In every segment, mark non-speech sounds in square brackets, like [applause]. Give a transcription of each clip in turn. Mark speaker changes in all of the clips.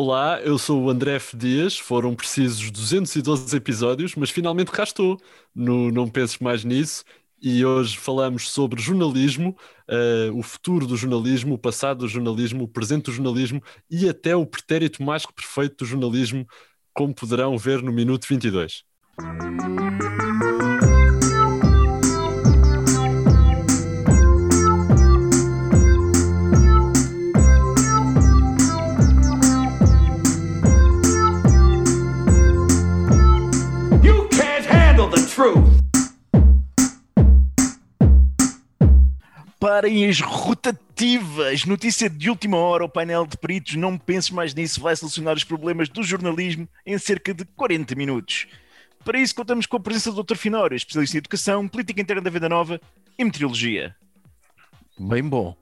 Speaker 1: Olá, eu sou o André F. Dias. Foram precisos 212 episódios, mas finalmente cá estou. No Não Penses Mais Nisso. E hoje falamos sobre jornalismo, uh, o futuro do jornalismo, o passado do jornalismo, o presente do jornalismo e até o pretérito mais que perfeito do jornalismo, como poderão ver no minuto 22.
Speaker 2: Parem as rotativas! Notícia de última hora: o painel de peritos, não penses mais nisso, vai solucionar os problemas do jornalismo em cerca de 40 minutos. Para isso, contamos com a presença do Dr. Finório, especialista em educação, política interna da Vida Nova e meteorologia.
Speaker 3: Bem bom.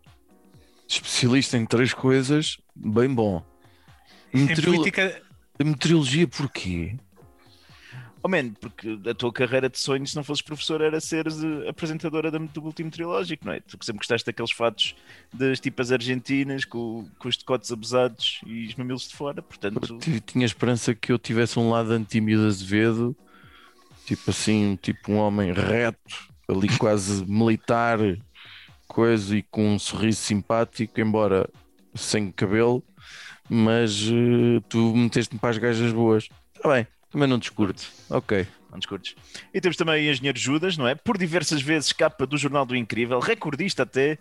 Speaker 3: Especialista em três coisas, bem bom.
Speaker 4: Meteorolo... Política...
Speaker 3: Meteorologia porquê?
Speaker 2: Oh man, porque a tua carreira de sonhos, se não fosses professor, era seres apresentadora do último trilógico, não é? Tu sempre gostaste daqueles fatos das tipas argentinas com, com os decotes abusados e os mamilos de fora, portanto.
Speaker 3: tinha esperança que eu tivesse um lado antímio de Azevedo, tipo assim, tipo um homem reto, ali quase [laughs] militar, coisa e com um sorriso simpático, embora sem cabelo, mas uh, tu meteste-me para as gajas boas. Está bem. Também não discurto. Ok.
Speaker 2: Não discurtes. E temos também o Engenheiro Judas, não é? Por diversas vezes capa do Jornal do Incrível, recordista até,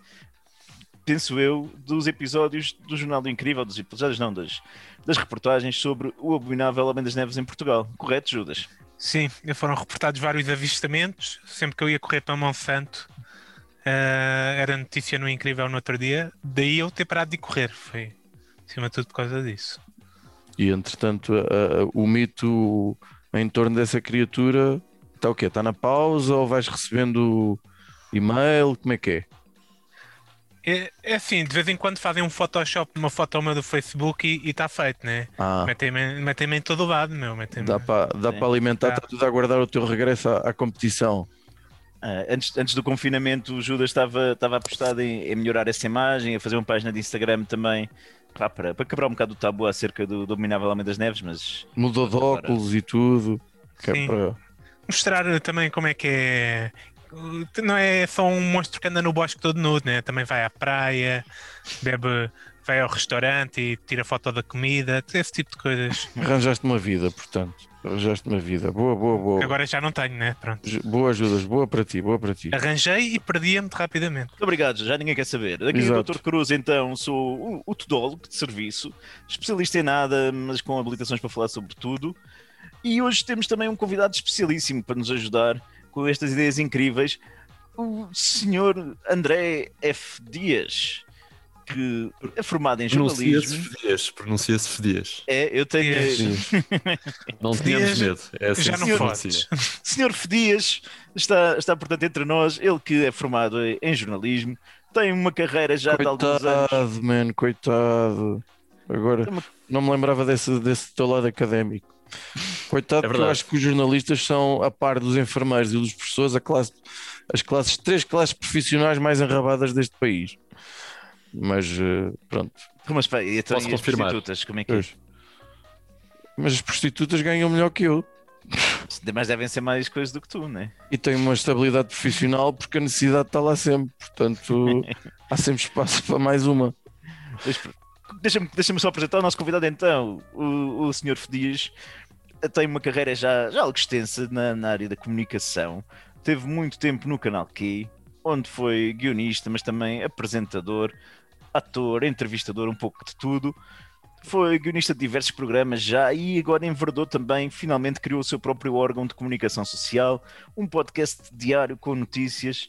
Speaker 2: penso eu, dos episódios do Jornal do Incrível, dos episódios não, das, das reportagens sobre o abominável Homem das Neves em Portugal. Correto, Judas?
Speaker 4: Sim, foram reportados vários avistamentos. Sempre que eu ia correr para Monsanto, uh, era notícia no Incrível no outro dia. Daí eu ter parado de correr. Foi, acima de tudo, por causa disso.
Speaker 3: E entretanto, a, a, o mito em torno dessa criatura está o quê? Está na pausa ou vais recebendo e-mail? Como é que é?
Speaker 4: É, é assim, de vez em quando fazem um Photoshop de uma foto uma do Facebook e está feito, né? Ah. Metem-me metem em todo o lado, meu.
Speaker 3: Dá para dá alimentar, está tudo a aguardar o teu regresso à, à competição.
Speaker 2: Uh, antes, antes do confinamento, o Judas estava, estava apostado em, em, melhorar essa imagem, a fazer uma página de Instagram também pá, para, para quebrar um bocado o tabu acerca do Dominável Homem das Neves, mas.
Speaker 3: Mudou de óculos e tudo.
Speaker 4: É para... Mostrar também como é que é. Não é só um monstro que anda no bosque todo nudo, né? Também vai à praia, bebe, vai ao restaurante e tira foto da comida, esse tipo de coisas. [laughs]
Speaker 3: Arranjaste uma vida, portanto. Arranjaste uma vida. Boa, boa, boa.
Speaker 4: Agora já não tenho, né? Pronto.
Speaker 3: Boa ajudas, boa para ti, boa para ti.
Speaker 4: Arranjei e perdia muito rapidamente.
Speaker 2: Muito obrigado, já ninguém quer saber. Daqui o Dr. Cruz, então, sou o, o tudólogo de serviço, especialista em nada, mas com habilitações para falar sobre tudo. E hoje temos também um convidado especialíssimo para nos ajudar com estas ideias incríveis, o senhor André F. Dias que é formado em jornalismo.
Speaker 1: Pronuncia-se Pronuncia-se Fedias.
Speaker 2: É, eu tenho.
Speaker 1: Não tínhamos medo. É assim
Speaker 4: já não
Speaker 1: podes. [laughs]
Speaker 2: Senhor Fedias está, está, portanto, entre nós. Ele que é formado em jornalismo, tem uma carreira já
Speaker 3: coitado,
Speaker 2: de alguns anos.
Speaker 3: Coitado, man, coitado. Agora, não me lembrava desse, desse teu lado académico. Coitado, é porque eu acho que os jornalistas são, a par dos enfermeiros e dos professores, a classe, as classes, três classes profissionais mais enrabadas deste país mas eh, pronto.
Speaker 2: Mas espera, e então, Posso e confirmar. prostitutas, como é que é?
Speaker 3: Mas as prostitutas ganham melhor que eu.
Speaker 2: Mas devem ser mais coisas do que tu, não é?
Speaker 3: E tenho uma estabilidade profissional porque a necessidade está lá sempre, portanto [laughs] há sempre espaço para mais uma.
Speaker 2: Deixa-me deixa só apresentar o nosso convidado então, o, o Sr. Fedias tem uma carreira já, já algo extensa na, na área da comunicação, teve muito tempo no canal Key, onde foi guionista, mas também apresentador, ator, entrevistador, um pouco de tudo. Foi guionista de diversos programas já e agora enverdou também, finalmente criou o seu próprio órgão de comunicação social, um podcast diário com notícias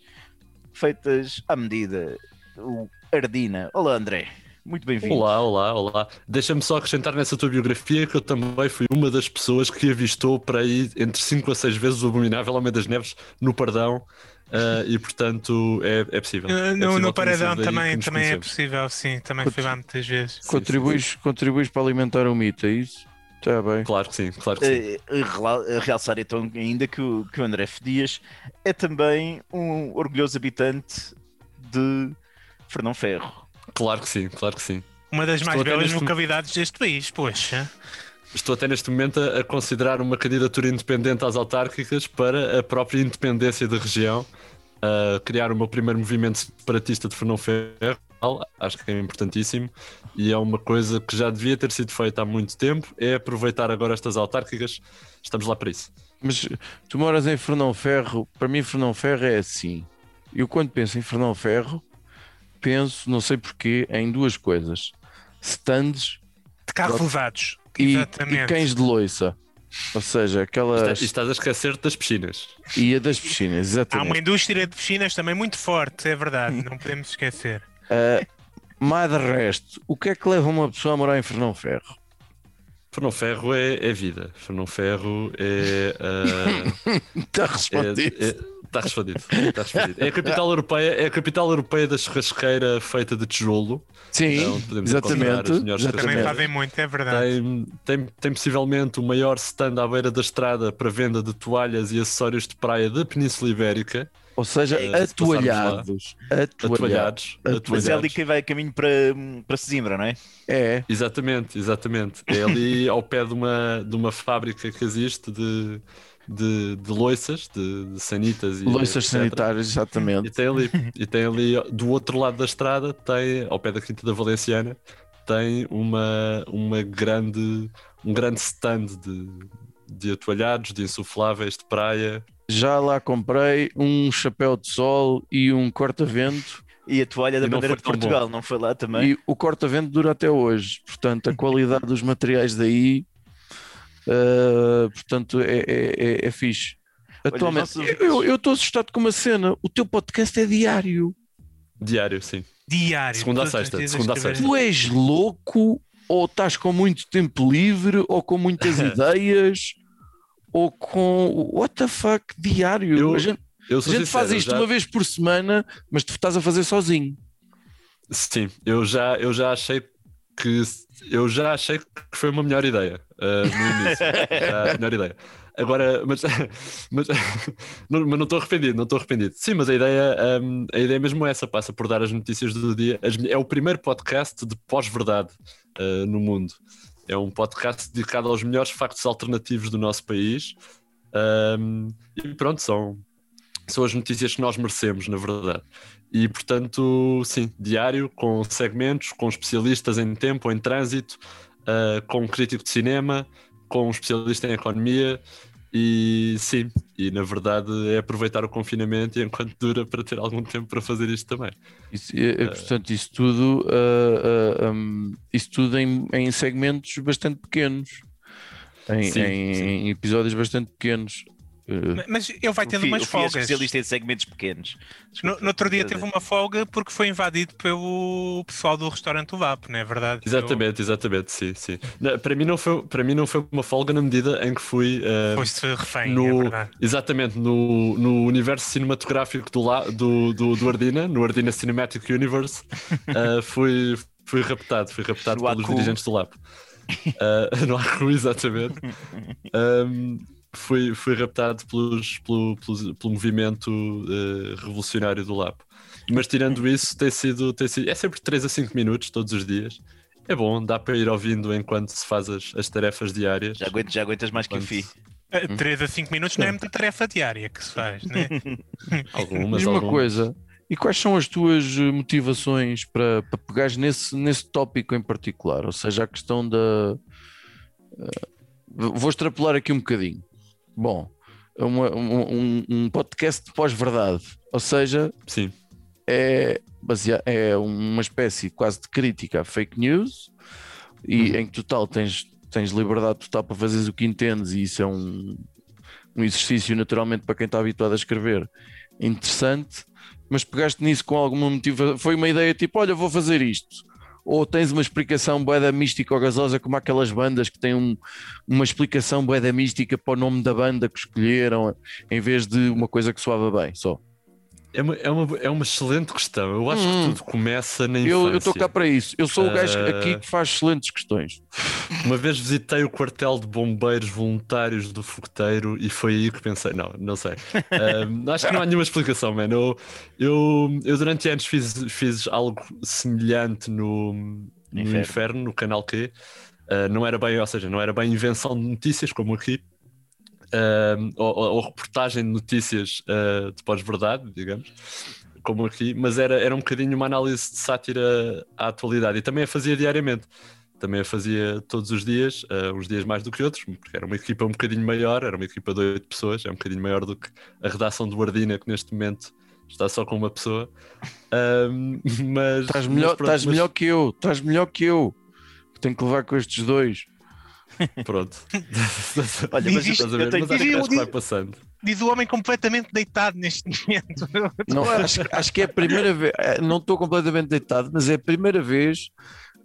Speaker 2: feitas à medida. O Ardina. Olá, André. Muito bem-vindo.
Speaker 1: Olá, olá, olá. Deixa-me só acrescentar nessa tua biografia que eu também fui uma das pessoas que avistou para aí entre 5 a 6 vezes o abominável Homem das Neves no Pardão Uh, e portanto é, é possível. É
Speaker 4: no,
Speaker 1: possível
Speaker 4: no paredão também, também é possível, sim, também Cont fui lá muitas vezes.
Speaker 3: Contribuis, sim, sim. contribuis para alimentar o mito, é isso? Está bem.
Speaker 1: Claro que sim, claro que sim.
Speaker 2: Uh, realçar então ainda que o, que o André F. Dias é também um orgulhoso habitante de Fernão Ferro.
Speaker 1: Claro que sim, claro que sim.
Speaker 4: Uma das mais
Speaker 1: Estou até
Speaker 4: belas localidades deste país, poxa.
Speaker 1: Estou até neste momento a, a considerar uma candidatura independente às autárquicas para a própria independência da região, a criar o meu primeiro movimento separatista de Fernão Ferro. Acho que é importantíssimo e é uma coisa que já devia ter sido feita há muito tempo. É aproveitar agora estas autárquicas. Estamos lá para isso.
Speaker 3: Mas tu moras em Fernão Ferro, para mim Fernão Ferro é assim. Eu quando penso em Fernão Ferro, penso, não sei porquê, em duas coisas. Stands
Speaker 4: De carros usados.
Speaker 3: E, e cães de loiça. Ou seja, aquelas.
Speaker 1: E estás a esquecer das piscinas.
Speaker 3: E a das piscinas,
Speaker 4: Há
Speaker 3: exatamente.
Speaker 4: uma indústria de piscinas também muito forte, é verdade, não podemos esquecer.
Speaker 3: Uh, mas de resto, o que é que leva uma pessoa a morar em Fernão Ferro?
Speaker 1: Fernão Ferro é, é vida. Fernão Ferro é. ah, [laughs]
Speaker 3: Está
Speaker 1: É,
Speaker 3: respondido.
Speaker 1: é- Está respondido, está respondido. É a capital europeia, é a capital europeia da churrasqueira feita de tijolo.
Speaker 3: Sim,
Speaker 1: podemos encontrar
Speaker 3: exatamente.
Speaker 1: as melhores
Speaker 4: Também fazem muito, é verdade.
Speaker 1: Tem, tem, tem possivelmente o maior stand à beira da estrada para venda de toalhas e acessórios de praia da Península Ibérica.
Speaker 3: Ou seja,
Speaker 1: É, se
Speaker 3: atoalhados. Atoalhados.
Speaker 1: Atoalhados.
Speaker 3: Atoalhados.
Speaker 2: Mas é ali que vai caminho para, para Sesimbra, não é?
Speaker 3: É,
Speaker 1: Exatamente, exatamente. É ali ao pé de uma, de uma fábrica que existe de, de, de loiças, de, de sanitas e
Speaker 3: loiças sanitárias, exatamente.
Speaker 1: E tem ali, e tem ali do outro lado da estrada, tem, ao pé da Quinta da Valenciana, tem uma, uma grande, um grande stand de, de atoalhados, de insufláveis, de praia.
Speaker 3: Já lá comprei um chapéu de sol e um corta-vento.
Speaker 2: E a toalha da
Speaker 1: E
Speaker 2: bandeira de
Speaker 1: tão bom.
Speaker 2: Portugal, não foi lá também?
Speaker 3: E o corta-vento dura até hoje. Portanto, a qualidade dos materiais daí, uh, portanto, é, é, é, é fixe. Atualmente,
Speaker 2: nossos-
Speaker 3: eu estou assustado com uma cena. O teu podcast é diário.
Speaker 1: Diário, sim.
Speaker 4: Diário.
Speaker 1: Segunda a sexta, segunda a sexta.
Speaker 3: Tu és louco ou estás com muito tempo livre ou com muitas [laughs] ideias ou com what the fuck diário?
Speaker 1: Eu-
Speaker 3: a gente,
Speaker 1: Eu
Speaker 3: a gente
Speaker 1: sincero,
Speaker 3: faz isto
Speaker 1: já-
Speaker 3: uma vez por semana, mas tu estás a fazer sozinho.
Speaker 1: Sim, eu já, eu já achei que eu já achei que foi uma melhor ideia ah, no início. [laughs] Já, melhor ideia. Agora, mas, [laughs] mas, [laughs] não, mas não estou arrependido, não estou arrependido. Sim, mas a ideia, hum, a ideia mesmo é essa, passa por dar as notícias do dia. As- é o primeiro podcast de pós-verdade ah, no mundo. É um podcast dedicado aos melhores factos alternativos do nosso país. Hum, e pronto, são, são as notícias que nós merecemos, na verdade. E portanto, sim, diário, com segmentos, com especialistas em tempo, em trânsito, ah, com um crítico de cinema, com um especialista em economia. E sim, e na verdade é aproveitar o confinamento e enquanto dura para ter algum tempo para fazer isto também.
Speaker 3: Isso, é- é, portanto, isso tudo, ah, ah, hum, isso tudo em, em segmentos bastante pequenos, em,
Speaker 1: Sim,
Speaker 3: em-
Speaker 1: sim.
Speaker 3: em episódios bastante pequenos. Uh,
Speaker 4: Mas ele vai tendo umas
Speaker 2: é
Speaker 4: folgas.
Speaker 2: especialista em segmentos pequenos.
Speaker 4: No, no outro dia teve
Speaker 2: dizer,
Speaker 4: uma folga porque foi invadido pelo pessoal do restaurante O Vapo, não é verdade?
Speaker 1: Exatamente, exatamente, sim, sim. Não, Para mim não foi, para mim não foi uma folga na medida em que fui ah,
Speaker 4: Foste refém, é
Speaker 1: no,
Speaker 4: verdade.
Speaker 1: exatamente no, no universo cinematográfico do, la- do, do, do Ardina, no Ardina Cinematic Universe, uh, [laughs] fui, fui raptado, fui raptado
Speaker 2: No
Speaker 1: pelos dirigentes do Lab. Uh, [laughs] no Aku, exatamente. [laughs] Um, fui, fui raptado pelos, pelo, pelos- pelo movimento uh, revolucionário do Lab. Mas tirando isso, tem sido, tem sido. É sempre 3 a 5 minutos todos os dias. É bom, dá para ir ouvindo enquanto se faz as, as tarefas diárias.
Speaker 2: Já, aguentas, já aguentas mais que o Fi.
Speaker 4: Uh, 3 a 5 minutos não é muita tarefa diária que se faz, né? [laughs]
Speaker 1: Algumas,
Speaker 3: Diz uma
Speaker 1: algumas.
Speaker 3: coisa, e quais são as tuas eh, motivações para, para pegares nesse, nesse tópico em particular? Ou seja, a questão da. eh, vou extrapolar aqui um bocadinho. Bom, uma- um, um- podcast de pós-verdade, ou seja,
Speaker 1: Sim,
Speaker 3: é, basea- é uma espécie quase de crítica a fake news e em que total tens, tens liberdade total para fazeres o que entendes e isso é um, um exercício naturalmente para quem está habituado a escrever interessante, mas pegaste nisso com alguma motivação, foi uma ideia tipo, olha, vou fazer isto. Ou tens uma explicação boeda mística ou gasosa, como aquelas bandas que têm um- uma explicação boeda mística para o nome da banda que escolheram, em vez de uma coisa que soava bem, só.
Speaker 1: É uma, é, uma, é uma excelente questão. Eu acho
Speaker 3: Hum.
Speaker 1: que tudo começa na infância.
Speaker 3: Eu estou cá para isso. Eu sou o gajo
Speaker 1: Ah.
Speaker 3: aqui que faz excelentes questões.
Speaker 1: Uma vez visitei o quartel de bombeiros voluntários do fogueteiro e foi aí que pensei, não, não sei. Ahm, acho que não há nenhuma explicação, mano. Eu, eu, eu durante anos fiz, fiz algo semelhante no, no
Speaker 2: Inferno.
Speaker 1: inferno. no canal Q. Uh, não era bem, ou seja, não era bem invenção de notícias como aqui, uh, ou, ou- reportagem de notícias uh, de pós-verdade, digamos, como aqui, mas era, era um bocadinho uma análise de sátira à atualidade e também a fazia diariamente. Também a fazia todos os dias, uh, uns dias mais do que outros, porque era uma equipa um bocadinho maior, era uma equipa de oito pessoas, é um bocadinho maior do que a redação do Ardina, que neste momento está só com uma pessoa. Um, mas
Speaker 3: Estás
Speaker 1: mas
Speaker 3: melhor,
Speaker 1: pronto,
Speaker 3: estás
Speaker 1: mas-
Speaker 3: melhor que eu, estás melhor que eu. que Tenho que levar com estes dois.
Speaker 1: Pronto. [laughs]
Speaker 2: Olha, mas
Speaker 1: Estás a ver?
Speaker 2: eu tenho
Speaker 1: Mas acho que,
Speaker 4: que-
Speaker 1: acho que vai passando.
Speaker 4: Diz o homem completamente deitado neste momento. [laughs]
Speaker 3: Não, acho, acho que é a primeira vez, eh, não estou completamente deitado, mas é a primeira vez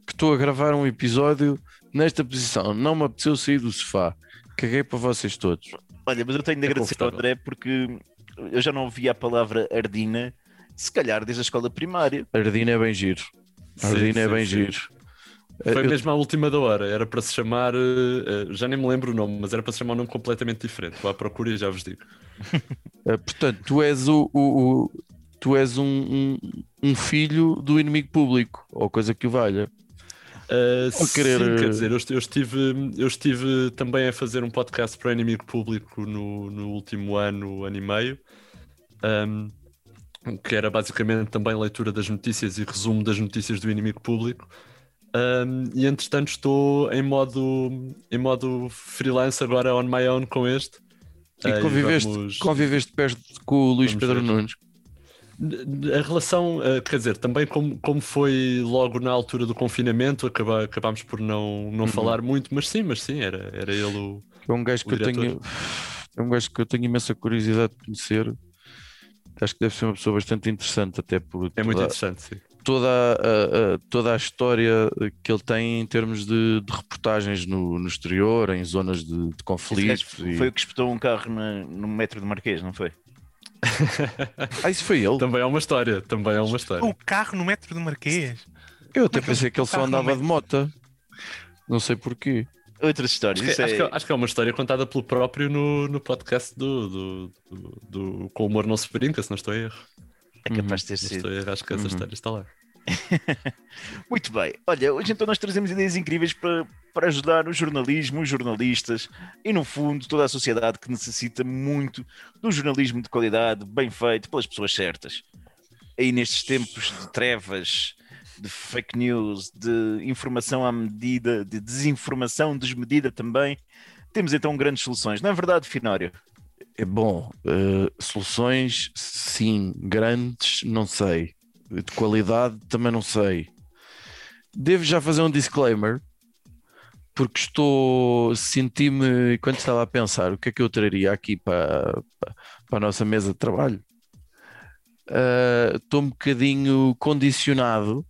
Speaker 3: que estou a gravar um episódio nesta posição. Não me apeteceu sair do sofá. Caguei para vocês todos.
Speaker 2: Olha, mas eu tenho de
Speaker 1: É
Speaker 2: agradecer ao. André porque eu já não ouvia a palavra Ardina, se calhar desde a escola primária.
Speaker 3: Ardina é bem giro. Ardina
Speaker 1: Sim,
Speaker 3: é
Speaker 1: sim,
Speaker 3: bem
Speaker 1: sim.
Speaker 3: giro. Eh,
Speaker 1: Foi
Speaker 3: eu-
Speaker 1: mesmo à última da hora, era para se chamar, eh, já nem me lembro o nome, mas era para se chamar um nome completamente diferente. Vou à procura e já vos digo. [laughs]
Speaker 3: eh, portanto, tu és o, o- o- tu és um, um, um filho do inimigo público, ou coisa que o valha.
Speaker 1: Uh,
Speaker 3: Ou querer,
Speaker 1: Sim,
Speaker 3: eh,
Speaker 1: quer dizer, eu, eu estive, eu estive também a fazer um podcast para o Inimigo Público no, no último ano, ano e meio, um, que era basicamente também leitura das notícias e resumo das notícias do Inimigo Público. Um, e entretanto estou em modo, em modo freelance agora on my own com este.
Speaker 3: E
Speaker 1: Uh,
Speaker 3: conviveste,
Speaker 1: vamos-
Speaker 3: conviveste perto com o Luís
Speaker 1: vamos
Speaker 3: Pedro
Speaker 1: ver.
Speaker 3: Nunes.
Speaker 1: a relação, eh, quer dizer, também como, como foi logo na altura do confinamento, acaba, acabámos por não, não
Speaker 3: Uhum.
Speaker 1: falar muito, mas sim, mas sim, era, era ele o.
Speaker 3: É um gajo que eu
Speaker 1: diretor.
Speaker 3: tenho. É um gajo que eu tenho imensa curiosidade de conhecer. Acho que deve ser uma pessoa bastante interessante, até por
Speaker 1: É muito interessante, sim.
Speaker 3: Toda, a, a- toda a história que ele tem em termos de, de reportagens no, no exterior, em zonas de, de conflito. e-
Speaker 2: Foi o que espetou um carro na- no metro do Marquês, não foi?
Speaker 3: Ah, isso foi ele.
Speaker 1: Também é uma história, também é uma história.
Speaker 4: O carro no metro do Marquês.
Speaker 3: Eu até
Speaker 4: é que
Speaker 3: pensei que ele só andava de moto. Não sei porquê.
Speaker 2: Outras histórias.
Speaker 1: Acho que,
Speaker 2: Isso
Speaker 1: acho,
Speaker 2: é...
Speaker 1: que, acho que é uma história contada pelo próprio no, no podcast do, do, do, do Com o Humor Não Se Brinca, se não estou a erro.
Speaker 2: É capaz de ter
Speaker 1: Se não
Speaker 2: sido.
Speaker 1: estou acho que essa
Speaker 3: Uhum.
Speaker 1: história está lá. [laughs]
Speaker 2: Muito bem. Olha, hoje então nós trazemos ideias incríveis para, para ajudar o jornalismo, os jornalistas e, no fundo, toda a sociedade que necessita muito do jornalismo de qualidade, bem feito, pelas pessoas certas. Aí nestes tempos de trevas, de fake news, de informação à medida, de desinformação desmedida também, temos então grandes soluções. Não é verdade, Finório?
Speaker 3: É bom. eh, soluções, sim. Grandes, não sei. De qualidade, também não sei. Devo já fazer um disclaimer, porque estou. Senti-me, quando estava a pensar, o que é que eu traria aqui para, para, a nossa mesa de trabalho? eh, Estou um bocadinho condicionado,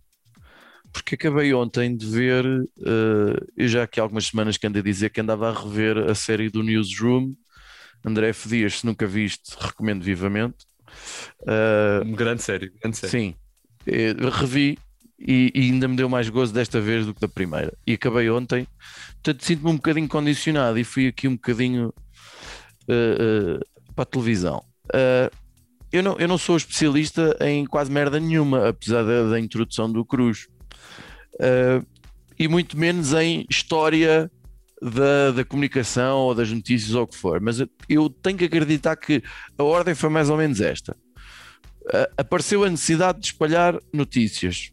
Speaker 3: porque acabei ontem de ver. eh, eu já aqui há algumas semanas que ando a dizer que andava a rever a série do Newsroom. André F. Dias, se nunca viste, recomendo vivamente. Eh,
Speaker 1: Uma grande série, grande série.
Speaker 3: Sim, Eh, revi e, e ainda me deu mais gozo desta vez do que da primeira. E acabei ontem, portanto sinto-me um bocadinho condicionado e fui aqui um bocadinho eh, eh, para a televisão. Eh, eu, não, eu não sou especialista em quase merda nenhuma, apesar da, da introdução do Cruz, e muito menos em história da, da comunicação ou das notícias ou o que for. Mas eu- tenho que acreditar que a ordem foi mais ou menos esta apareceu a necessidade de espalhar notícias,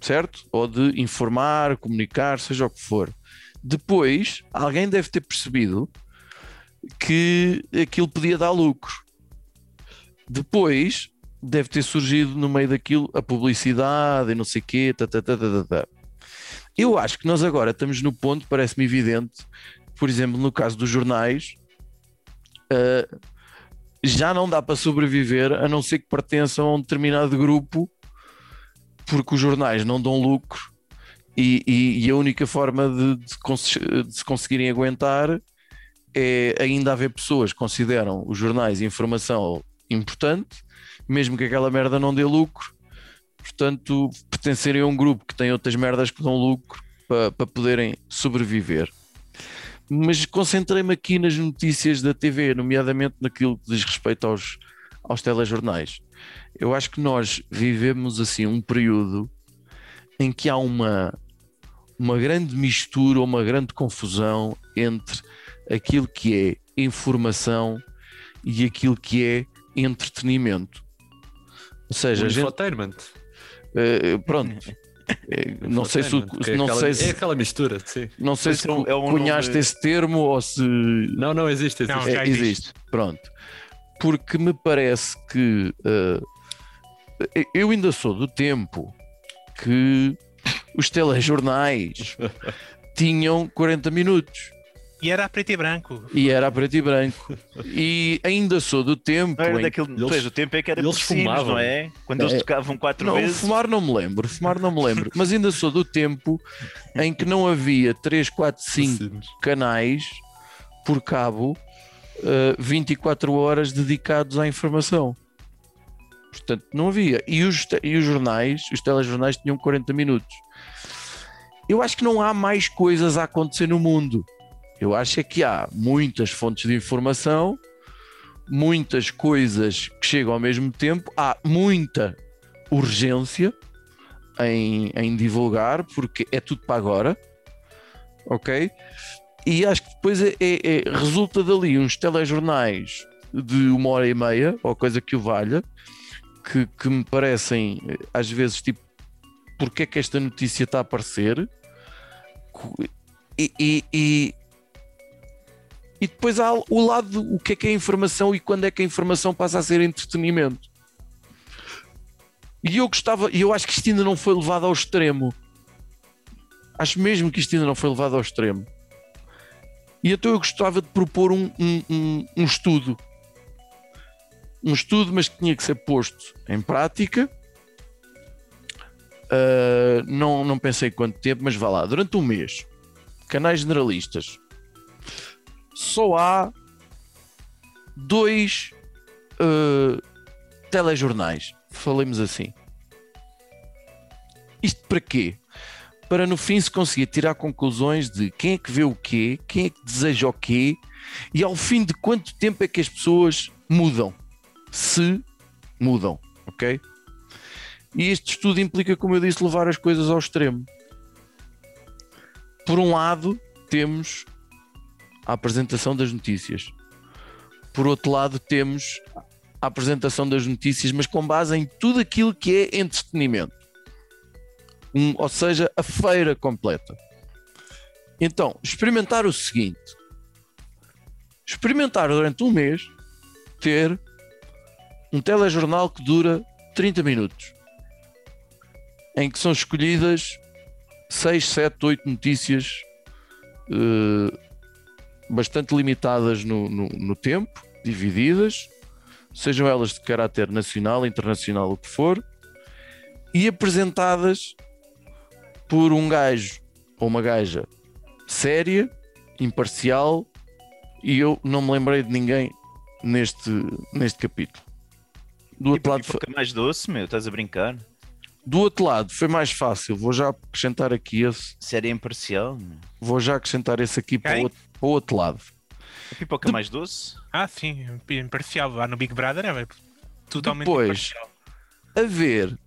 Speaker 3: certo? Ou de informar, comunicar, seja o que for. Depois, alguém deve ter percebido que aquilo podia dar lucro. Depois, deve ter surgido no meio daquilo a publicidade e não sei o quê. Tá, tá, tá, tá. Eu acho que nós agora estamos no ponto, parece-me evidente, por exemplo, no caso dos jornais, uh, já não dá para sobreviver a não ser que pertençam a um determinado grupo, porque os jornais não dão lucro e, e- e a única forma de, de cons- de se conseguirem aguentar é ainda haver pessoas que consideram os jornais informação importante, mesmo que aquela merda não dê lucro, portanto, pertencerem a um grupo que tem outras merdas que dão lucro para, para poderem sobreviver mas concentrei-me aqui nas notícias da TV, nomeadamente naquilo que diz respeito aos, aos telejornais. Eu acho que nós vivemos assim um período em que há uma uma grande mistura, uma grande confusão entre aquilo que é informação e aquilo que é entretenimento. Ou seja, a gente,
Speaker 1: Infotainment.
Speaker 3: eh, pronto. [laughs] Eh, não sei se,
Speaker 1: é
Speaker 3: não
Speaker 1: aquela-
Speaker 3: sei
Speaker 1: É
Speaker 3: se,
Speaker 1: aquela mistura, sim.
Speaker 3: não sei
Speaker 2: Esse
Speaker 3: se
Speaker 2: é um- é um
Speaker 3: cunhaste
Speaker 2: nome-
Speaker 3: esse termo ou se
Speaker 1: Não, não existe, existe.
Speaker 4: Não,
Speaker 3: É, existe.
Speaker 4: existe.
Speaker 3: Pronto. Porque me parece que eh, eu ainda sou do tempo que os telejornais [laughs] tinham 40 minutos
Speaker 4: E era a preto e branco.
Speaker 3: e era a preto e branco. E ainda sou do tempo
Speaker 2: Não era
Speaker 3: em
Speaker 2: daquele.
Speaker 1: Eles-
Speaker 2: pois, o tempo é que era
Speaker 1: eles fumavam.
Speaker 2: não é? Quando
Speaker 3: É.
Speaker 2: eles tocavam quatro
Speaker 3: Não,
Speaker 2: vezes.
Speaker 3: fumar não me lembro, fumar não me lembro, mas ainda sou do tempo em que não havia 3, 4, 5
Speaker 1: Sim.
Speaker 3: canais por cabo eh, 24 horas dedicados à informação. Portanto, não havia. E os, e os jornais, os telejornais tinham 40 minutos. Eu acho que não há mais coisas a acontecer no mundo. Eu acho é que há muitas fontes de informação, muitas coisas que chegam ao mesmo tempo, há muita urgência em, em divulgar, porque é tudo para agora, ok? E acho que depois é, é- é- resulta dali uns telejornais de uma hora e meia, ou coisa que o valha, que, que me parecem eh, às vezes tipo porque é que esta notícia está a aparecer e, e, e, e depois há o lado do o que é que é informação e quando é que a informação passa a ser entretenimento. E eu gostava, e eu acho que isto ainda não foi levado ao extremo. Acho mesmo que isto ainda não foi levado ao extremo. E então eu gostava de propor um, um, um, um estudo. Um estudo, mas que tinha que ser posto em prática. Ah, não, não pensei quanto tempo, mas vá lá. Durante um mês, canais generalistas, só há dois ah, telejornais. Falemos assim. Isto para quê? Para no fim se conseguir tirar conclusões de quem é que vê o quê, quem é que deseja o quê e ao fim de quanto tempo é que as pessoas mudam. Se mudam, ok? E este estudo implica, como eu disse, levar as coisas ao extremo. Por um lado, temos a apresentação das notícias. Por outro lado, temos a apresentação das notícias, mas com base em tudo aquilo que é entretenimento. Um- ou seja, a feira completa. Então, experimentar o seguinte: experimentar durante um mês ter um telejornal que dura 30 minutos, em que são escolhidas 6, 7, 8 notícias eh, bastante limitadas no, no- no tempo, divididas, sejam elas de caráter nacional, internacional, o que for, e apresentadas por um gajo ou uma gaja séria, imparcial, e eu não me lembrei de ninguém neste, neste capítulo. Do outro, lado,
Speaker 2: pipoca mais doce, meu, estás a brincar?
Speaker 3: do outro lado foi mais fácil, vou já acrescentar aqui esse,
Speaker 2: Série imparcial. meu.
Speaker 3: vou já acrescentar esse aqui para o,
Speaker 4: Quem?
Speaker 3: outro, para o outro lado.
Speaker 2: A pipoca mais doce?
Speaker 4: Ah, sim, imparcial. Lá no Big Brother é totalmente
Speaker 3: Depois.
Speaker 4: imparcial.
Speaker 3: haver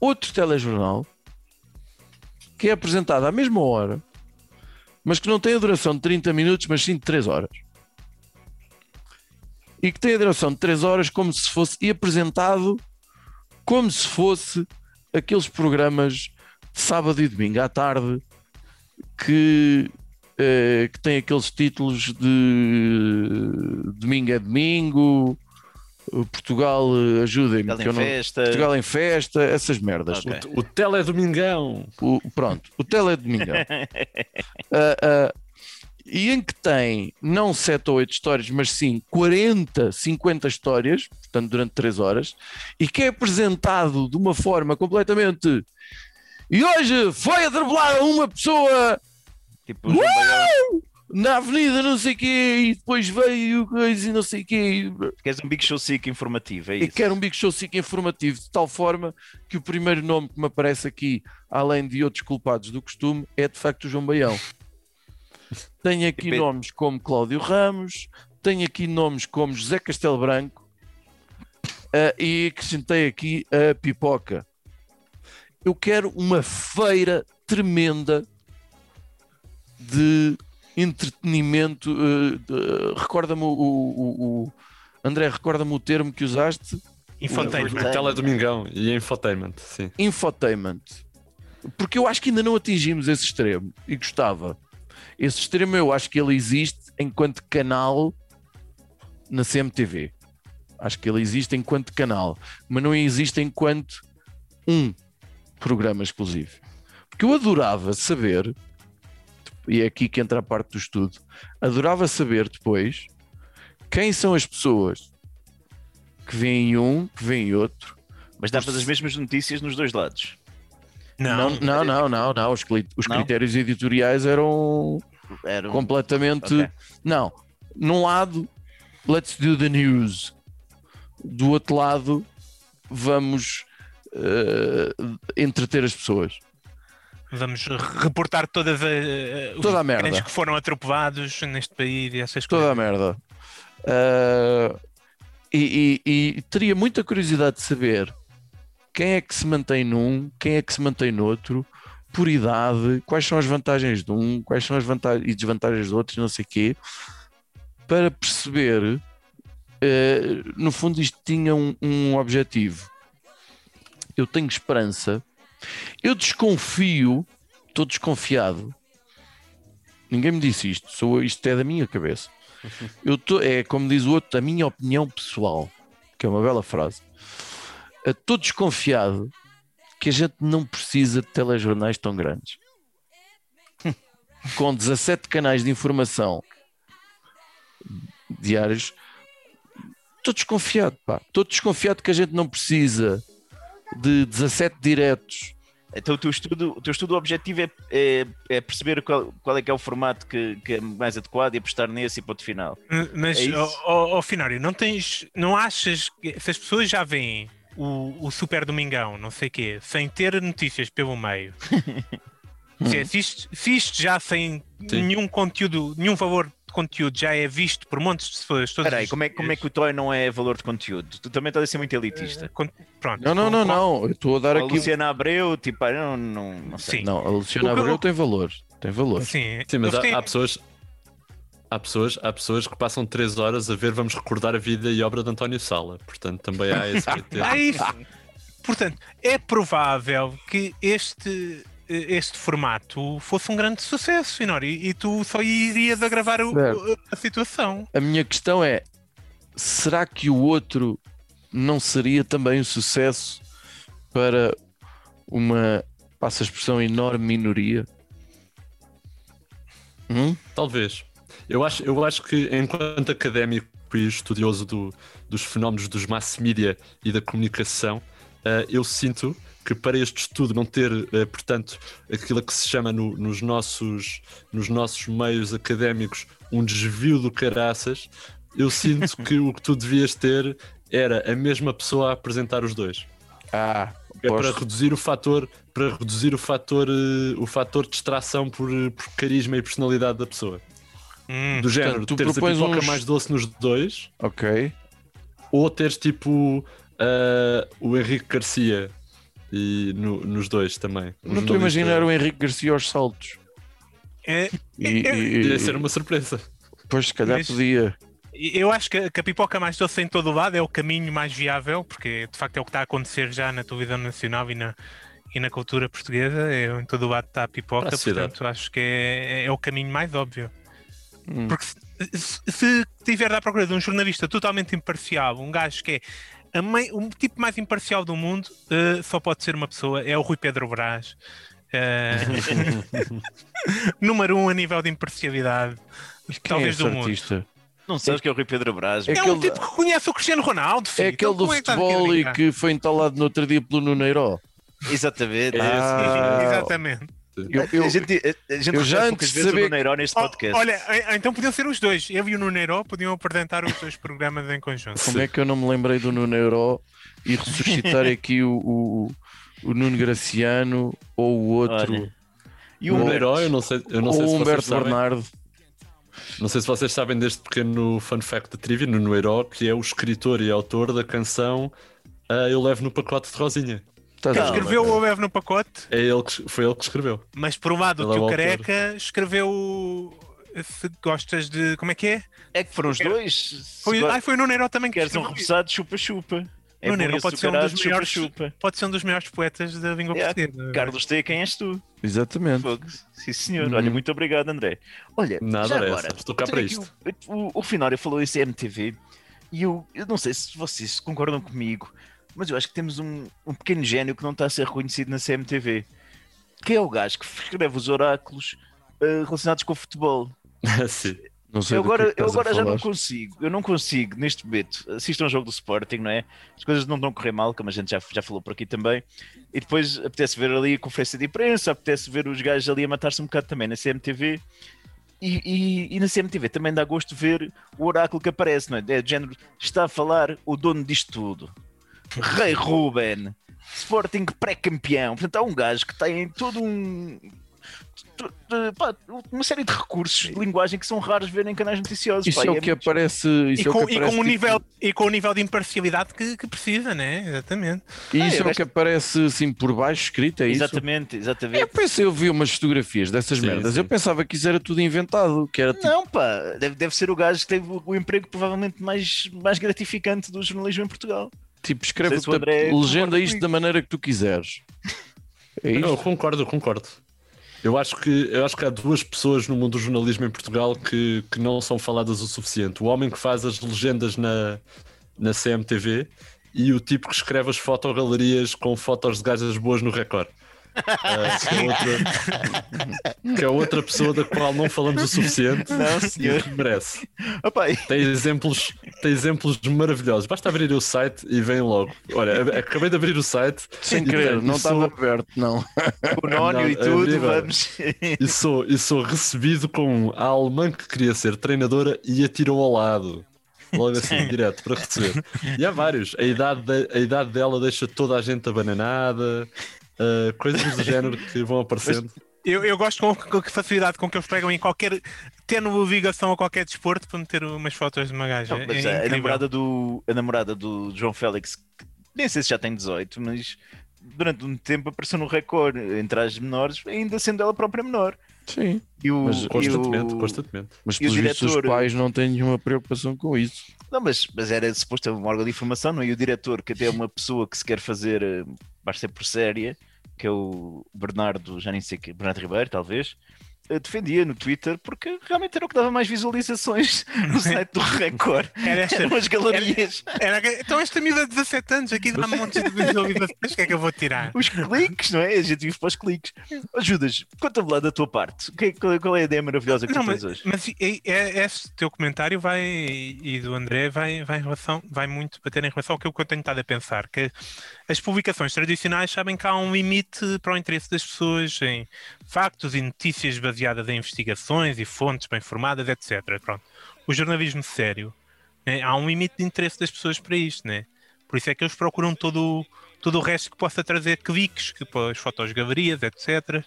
Speaker 3: outro telejornal que é apresentado à mesma hora, mas que não tem a duração de 30 minutos, mas sim de 3 horas. E que tem a duração de 3 horas como se fosse e apresentado como se fosse aqueles programas de sábado e domingo à tarde que, que têm aqueles títulos de domingo é domingo, Portugal eh, ajudem-me,
Speaker 2: em
Speaker 3: não-
Speaker 2: festa.
Speaker 3: Portugal em festa, essas merdas.
Speaker 2: Ok.
Speaker 1: O Teledomingão.
Speaker 3: O, pronto, o Tele de Domingão. [laughs] Ah, ah, e em que tem não 7 ou 8 histórias, mas sim 40, 50 histórias, portanto, durante 3 horas, e que é apresentado de uma forma completamente. E hoje foi atropelada uma pessoa
Speaker 2: Tipo,
Speaker 3: na avenida, não sei o quê, e depois veio coisa e não sei o quê.
Speaker 2: queres um Big Show Sick informativo, é
Speaker 3: E
Speaker 2: isso?
Speaker 3: quero um Big Show Sick informativo, de tal forma que o primeiro nome que me aparece aqui, além de outros culpados do costume, é de facto o João Baião. [laughs] Tenho aqui
Speaker 2: Depende.
Speaker 3: nomes como Cláudio Ramos, tenho aqui nomes como José Castelo Branco ah, e acrescentei aqui a Pipoca. Eu quero uma feira tremenda de entretenimento. de- recorda-me o, o- o- André, recorda-me o termo que usaste:
Speaker 4: Infotainment.
Speaker 1: Teledomingão e infotainment, sim.
Speaker 3: infotainment. Porque eu acho que ainda não atingimos esse extremo e gostava. Esse extremo eu acho que ele existe enquanto canal na CMTV. Acho que ele existe enquanto canal, mas não existe enquanto um programa exclusivo. Porque eu adorava saber, e é aqui que entra a parte do estudo, adorava saber depois quem são as pessoas que veem um, que veem outro,
Speaker 2: Mas davas as mesmas notícias nos dois lados.
Speaker 3: Não,
Speaker 4: Não,
Speaker 3: não, não, não, não. Os, cli- os
Speaker 2: Não?
Speaker 3: critérios editoriais eram
Speaker 2: Era
Speaker 3: completamente. Não. Num lado, let's do the news. Do outro lado, vamos eh, entreter as pessoas.
Speaker 4: Vamos reportar todas a, os
Speaker 3: Toda a merda.
Speaker 4: que foram atropelados neste país e essas
Speaker 3: Toda a
Speaker 4: coisas.
Speaker 3: merda. Eh, e, e- e teria muita curiosidade de saber quem é que se mantém num, quem é que se mantém noutro, por idade, quais são as vantagens de um, quais são as vantagens e desvantagens de outros, não sei quê, para perceber, eh, no fundo, isto tinha um, um objetivo. Eu tenho esperança, eu desconfio, estou desconfiado. Ninguém me disse isto, sou, isto é da minha cabeça. [laughs] Eu tô, é como diz o outro, a minha opinião pessoal, que é uma bela frase. Estou desconfiado que a gente não precisa de telejornais tão grandes. [laughs] Com 17 canais de informação diários, estou desconfiado, pá. Estou desconfiado que a gente não precisa de 17 diretos.
Speaker 2: Então o teu estudo, o teu estudo objetivo é, é, é perceber qual, qual é que é o formato que, que é mais adequado e apostar nesse e ponto final.
Speaker 4: Mas,
Speaker 2: É
Speaker 4: ó, ó, ó, Finório, não tens, não achas que se as pessoas já veem o, o Super Domingão, não sei quê, sem ter notícias pelo meio, [laughs] se, é- se isto, se isto já sem
Speaker 1: Sim.
Speaker 4: nenhum conteúdo, nenhum valor conteúdo já é visto por montes de pessoas todos
Speaker 2: Espera aí,
Speaker 4: os
Speaker 2: como é, como é que o Toy não é valor de conteúdo? Tu também estás a ser muito elitista.
Speaker 4: Con- Pronto.
Speaker 3: Não, não, não,
Speaker 4: Com-
Speaker 3: não. Eu estou a dar
Speaker 2: A
Speaker 3: aqui.
Speaker 2: Luciana Abreu, tipo, ah, não, não, não sei.
Speaker 4: Sim.
Speaker 3: Não, a Luciana Abreu tem valor. Tem valor.
Speaker 4: Sim,
Speaker 1: Sim, mas há,
Speaker 4: têm-
Speaker 1: há pessoas. Há pessoas, há pessoas que passam três horas a ver Vamos Recordar a Vida e Obra de António Sala. Portanto, também há esse [laughs] critério.
Speaker 4: É isso. Portanto, é provável que este, este formato fosse um grande sucesso, Finório, e, e tu só irias agravar o- a situação.
Speaker 3: A minha questão é: será que o outro não seria também um sucesso para uma, passa a expressão, enorme minoria? Hum?
Speaker 1: Talvez. Eu acho, eu acho que, enquanto académico e estudioso do- dos fenómenos dos mass media e da comunicação, eh, eu sinto que para este estudo não ter, eh, portanto, aquilo que se chama no- nos, nossos, nos nossos meios académicos um desvio do caraças, eu sinto que o que tu devias ter era a mesma pessoa a apresentar os dois.
Speaker 3: Ah,
Speaker 1: É para
Speaker 3: aposto.
Speaker 1: reduzir o fator, para reduzir o fator, eh, o fator de distração por, eh, por carisma e personalidade da pessoa.
Speaker 4: Hum,
Speaker 1: Do género,
Speaker 3: tu
Speaker 1: teres a pipoca
Speaker 3: uns-
Speaker 1: mais doce nos dois,
Speaker 3: ok.
Speaker 1: ou teres tipo ah, o Henrique Garcia e no- nos dois também.
Speaker 3: Não estou a imaginar o Henrique Garcia aos saltos.
Speaker 4: é-
Speaker 3: E, e-
Speaker 1: Podia
Speaker 3: e-
Speaker 1: ser uma surpresa.
Speaker 3: Pois, se calhar
Speaker 4: Mas-
Speaker 3: podia.
Speaker 4: eu acho que, que a pipoca mais doce em todo o lado é o caminho mais viável, porque de facto é o que está a acontecer já na televisão nacional e na, e na cultura portuguesa. É, em todo o lado está a pipoca,
Speaker 1: a
Speaker 4: portanto acho que é, é o caminho mais óbvio.
Speaker 3: Hum.
Speaker 4: Porque se, se, se tiver à procura de um jornalista totalmente imparcial, um gajo que é a mei- o tipo mais imparcial do mundo, eh, só pode ser uma pessoa, é o Rui Pedro Brás. Eh, [laughs] número um a nível de imparcialidade,
Speaker 3: Quem é
Speaker 4: talvez
Speaker 3: esse
Speaker 4: do mundo.
Speaker 3: artista?
Speaker 2: Não sabes que é o Rui Pedro Braz.
Speaker 3: É
Speaker 4: É um tipo que conhece o Cristiano Ronaldo.
Speaker 3: É
Speaker 4: filho.
Speaker 3: aquele
Speaker 4: Então,
Speaker 3: do
Speaker 4: é que a
Speaker 3: futebol e
Speaker 4: brincar?
Speaker 3: que foi entalado no outro dia pelo Nuneiro.
Speaker 2: Exatamente.
Speaker 1: É
Speaker 3: Ah,
Speaker 4: Exatamente.
Speaker 3: Eu, eu-
Speaker 2: a gente, a, gente
Speaker 3: eu já antes de
Speaker 2: vezes
Speaker 3: saber-
Speaker 2: o Neiro neste
Speaker 4: Oh,
Speaker 2: podcast.
Speaker 4: olha, eh, então podiam ser os dois. Eu e o Nuneiro podiam apresentar os dois programas em conjunto.
Speaker 3: como é que eu não me lembrei do Nuneiro e ressuscitar [laughs] aqui o, o, o Nuno Graciano ou o outro,
Speaker 2: Olha, e
Speaker 1: O
Speaker 2: o
Speaker 3: Ou-
Speaker 1: Humberto, eu não sei, eu não sei se
Speaker 3: Humberto
Speaker 1: sabem,
Speaker 3: Bernardo.
Speaker 1: não sei se vocês sabem deste pequeno fun fact de trivia no Herói, que é o escritor e autor da canção ah, Eu Levo no Pacote de Rosinha.
Speaker 3: Ver?
Speaker 4: Escreveu o Web no pacote,
Speaker 1: É ele que, foi ele que escreveu.
Speaker 4: mas provado
Speaker 1: Ele é
Speaker 4: que
Speaker 1: o
Speaker 4: o
Speaker 1: autor.
Speaker 4: Careca escreveu. Se gostas de. Como é que é?
Speaker 2: É que foram os dois.
Speaker 4: Foi,
Speaker 2: Se go-
Speaker 4: ai, foi o Nuno também que
Speaker 2: Queres um
Speaker 4: escreveu
Speaker 2: repousado, chupa-chupa. É por isso
Speaker 4: pode ser um dos maiores.
Speaker 2: chupa-chupa.
Speaker 4: Pode ser um dos maiores poetas da língua
Speaker 2: É,
Speaker 4: portuguesa.
Speaker 2: Carlos T, quem és tu?
Speaker 3: Exatamente.
Speaker 2: Fogo. Sim, senhor.
Speaker 3: Uhum.
Speaker 2: Olha, muito obrigado, André. Olha,
Speaker 1: Nada
Speaker 2: já agora,
Speaker 1: estou cá para isto.
Speaker 2: O, o, o Finório falou isso MTV e eu, eu não sei se vocês concordam comigo, mas eu acho que temos um, um pequeno gênio que não está a ser reconhecido na CMTV. Que é o gajo que escreve os oráculos eh, relacionados com o futebol. [laughs]
Speaker 1: Sim.
Speaker 2: Eu
Speaker 3: do é
Speaker 2: agora,
Speaker 3: que
Speaker 2: eu agora já não consigo, eu não consigo neste momento. Assistam um jogo do Sporting, não é? As coisas não estão a correr mal, como a gente já, já falou por aqui também. E depois apetece ver ali a conferência de imprensa, apetece ver os gajos ali a matar-se um bocado também na CMTV. E, e, e na CMTV também dá gosto ver o oráculo que aparece, não é? É de género, está a falar o dono disto tudo. Rei Ruben, Sporting pré-campeão. Portanto, há um gajo que tem todo um. pá, uma série de recursos de linguagem que são raros ver em canais noticiosos.
Speaker 3: Isso
Speaker 2: pá,
Speaker 3: é o que
Speaker 2: muito-
Speaker 3: aparece. Isso
Speaker 4: E
Speaker 3: é o
Speaker 4: com,
Speaker 3: que
Speaker 4: e,
Speaker 3: aparece
Speaker 4: com o
Speaker 3: tipo-
Speaker 4: nível, e com o nível de imparcialidade que, que precisa, né? Exatamente.
Speaker 3: E
Speaker 2: Ah,
Speaker 3: isso é o que aparece assim por baixo escrito, é isso?
Speaker 2: Exatamente, exatamente.
Speaker 3: Eu pensei, eu vi umas fotografias dessas
Speaker 1: Sim,
Speaker 3: merdas.
Speaker 1: sim.
Speaker 3: Eu pensava que isso era tudo inventado, que era tipo.
Speaker 2: Não, pá, deve, deve ser o gajo que teve o, o emprego provavelmente mais, mais gratificante do jornalismo em Portugal.
Speaker 3: Tipo, escreve,
Speaker 2: se o André
Speaker 3: legenda isto
Speaker 2: comigo.
Speaker 3: da maneira que tu quiseres. É
Speaker 1: Não, eu concordo, eu concordo. Eu acho, que, eu acho que há duas pessoas no mundo do jornalismo em Portugal que, que não são faladas o suficiente. O homem que faz as legendas na, na CMTV e o tipo que escreve as fotogalerias com fotos de gajas boas no Record. Que, é outra, que é outra pessoa da qual não falamos o suficiente
Speaker 2: Não, senhor.
Speaker 1: merece.
Speaker 2: Opa, e-
Speaker 1: Tem exemplos, tem exemplos maravilhosos. Basta abrir o site e vem logo. Olha, acabei de abrir o site
Speaker 3: Sem querer, não estava
Speaker 1: sou-
Speaker 3: aberto, não.
Speaker 2: o [laughs] nónio
Speaker 1: Não,
Speaker 2: e
Speaker 1: é
Speaker 2: tudo,
Speaker 1: amigo.
Speaker 2: vamos.
Speaker 1: e sou, e sou recebido com a alemã que queria ser treinadora e atirou ao lado. Logo assim, direto, para receber. E há vários. A idade, de- a idade dela deixa toda a gente abananada. Ah, coisas do género que vão [laughs] aparecendo.
Speaker 4: Eu, eu gosto com, com que facilidade com que eles pegam em qualquer. tendo ligação a qualquer desporto para meter umas fotos de uma gaja.
Speaker 2: Não,
Speaker 4: É
Speaker 2: mas a, a namorada do, a namorada do João Félix, nem sei se já tem 18, mas durante um tempo apareceu no recorde entre as menores, ainda sendo ela própria menor.
Speaker 3: Sim,
Speaker 2: E o,
Speaker 3: Mas
Speaker 2: e
Speaker 1: Constantemente,
Speaker 2: o-
Speaker 1: constantemente.
Speaker 3: mas
Speaker 2: E
Speaker 3: pelos vistos os pais não têm nenhuma preocupação com isso.
Speaker 2: Não, mas, mas era suposto um órgão de informação, não? é? E o diretor, que até é uma pessoa que se quer fazer, eh, basta ser por séria, que é o Bernardo, já nem sei que, Bernardo Ribeiro, talvez, eh, defendia no Twitter porque realmente era o que dava mais visualizações no [laughs] site do Record.
Speaker 4: Era esta-
Speaker 2: Eram as galerias,
Speaker 4: Era- então esta miúda de 17 anos aqui dá um monte de visualizações, o que é que eu vou tirar?
Speaker 2: os cliques, não é? A gente vive para os cliques. Ajudas, conta-me lá da tua parte. É- Qual é, qual é a ideia maravilhosa que
Speaker 4: Não,
Speaker 2: tu
Speaker 4: mas,
Speaker 2: tens hoje?
Speaker 4: mas é, é- esse teu comentário vai e do André vai, vai, em relação, vai muito bater em relação ao que eu tenho estado a pensar, que as publicações tradicionais sabem que há um limite para o interesse das pessoas em factos e notícias baseadas em investigações e fontes bem formadas, etc. Pronto. O jornalismo sério, né, há um limite de interesse das pessoas para isto, né? Por isso é que eles procuram todo, todo o resto que possa trazer cliques, que as fotograverias, etc.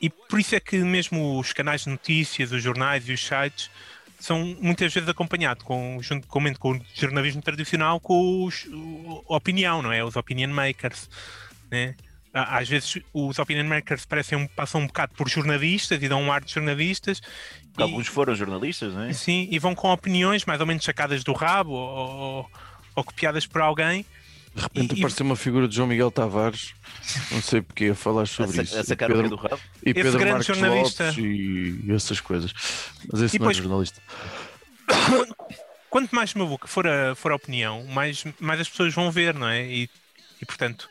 Speaker 4: E por isso é que mesmo os canais de notícias, os jornais e os sites são muitas vezes acompanhados com, juntamente com o jornalismo tradicional, com os, o- a opinião, não é? Os opinion makers, né? Às vezes os opinion makers parecem passam um bocado por jornalistas e dão um ar de jornalistas. E-
Speaker 2: alguns foram jornalistas, não é?
Speaker 4: Sim, e vão com opiniões mais ou menos sacadas do rabo ou, ou- ou copiadas por alguém.
Speaker 3: De repente
Speaker 4: E- e-
Speaker 3: apareceu uma figura de João Miguel Tavares, não sei porque, a falar sobre
Speaker 2: A,
Speaker 3: isso.
Speaker 2: sa- a
Speaker 3: E
Speaker 2: o
Speaker 3: Pedro,
Speaker 2: do rabo.
Speaker 3: e Pedro
Speaker 4: grande
Speaker 3: Marques
Speaker 4: jornalista.
Speaker 3: Lopes e essas coisas. Mas esse
Speaker 4: E
Speaker 3: não é jornalista. [coughs]
Speaker 4: Quanto mais maluca for a, for a opinião, mais, mais as pessoas vão ver, não é? E, e portanto,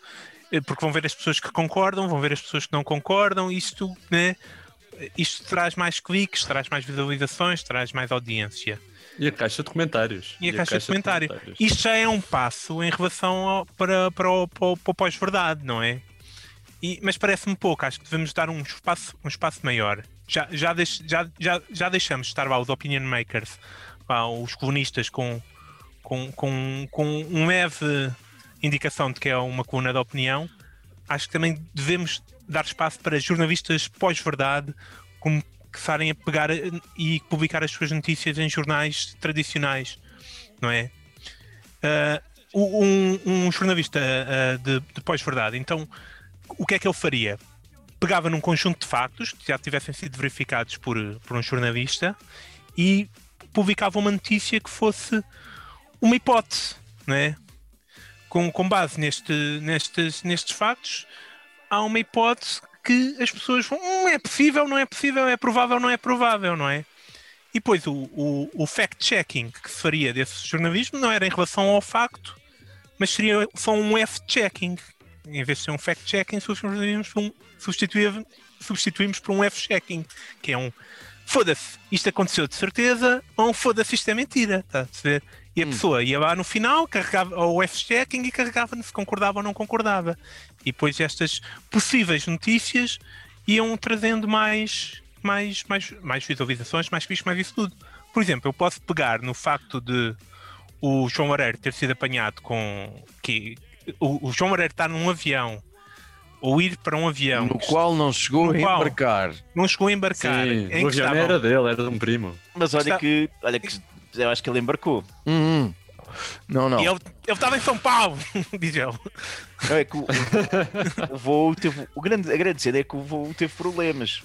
Speaker 4: eh, porque vão ver as pessoas que concordam, vão ver as pessoas que não concordam, isto, né? Isto traz mais cliques, traz mais visualizações, traz mais audiência.
Speaker 1: E a caixa de comentários.
Speaker 4: E a caixa de comentário. Isto já é um passo em relação ao- para, para o, para para o pós-verdade, não é? E- mas parece-me pouco, acho que devemos dar um espaço, um espaço maior. Já, já, deix- já, já, já deixamos de estar lá os opinion makers, os colunistas com, com, com, com um leve indicação de que é uma coluna de opinião. Acho que também devemos dar espaço para jornalistas pós-verdade começarem a pegar e publicar as suas notícias em jornais tradicionais, não é? O- um, um jornalista ah, de, de pós-verdade, então o que é que ele faria? Pegava num conjunto de factos que já tivessem sido verificados por, por um jornalista e publicava uma notícia que fosse uma hipótese, né? com, com base neste, nestes, nestes factos, há uma hipótese que as pessoas vão, hum, é possível, não é possível, é provável, não é provável, não é? E depois o, o, o fact-checking que se faria desse jornalismo não era em relação ao facto, mas seria só um F-checking. Em vez de ser um fact-checking, substituímos por um, F-checking, que é um foda-se, isto aconteceu de certeza, ou um foda-se, isto é mentira, está a perceber? E a pessoa ia lá no final, carregava o F-checking e carregava se concordava ou não concordava. E depois estas possíveis notícias iam trazendo mais, mais, mais, mais visualizações, mais fixe, mais isso tudo. Por exemplo, eu posso pegar no facto de o João Moreira ter sido apanhado com que o, o João Moreira está num avião ou ir para um avião
Speaker 3: no qual não chegou a embarcar.
Speaker 4: não chegou a embarcar.
Speaker 1: Sim,
Speaker 4: em
Speaker 1: o avião
Speaker 4: estavam-
Speaker 1: não era dele, era de um primo.
Speaker 2: Mas olha
Speaker 4: Está-
Speaker 2: que, olha que eu acho que ele embarcou.
Speaker 3: Hum, hum. Não, não.
Speaker 4: E ele ele estava em São Paulo, [laughs] diz ele.
Speaker 2: Não é que o, o voo teve. O grande, a grande cena é que o voo teve problemas.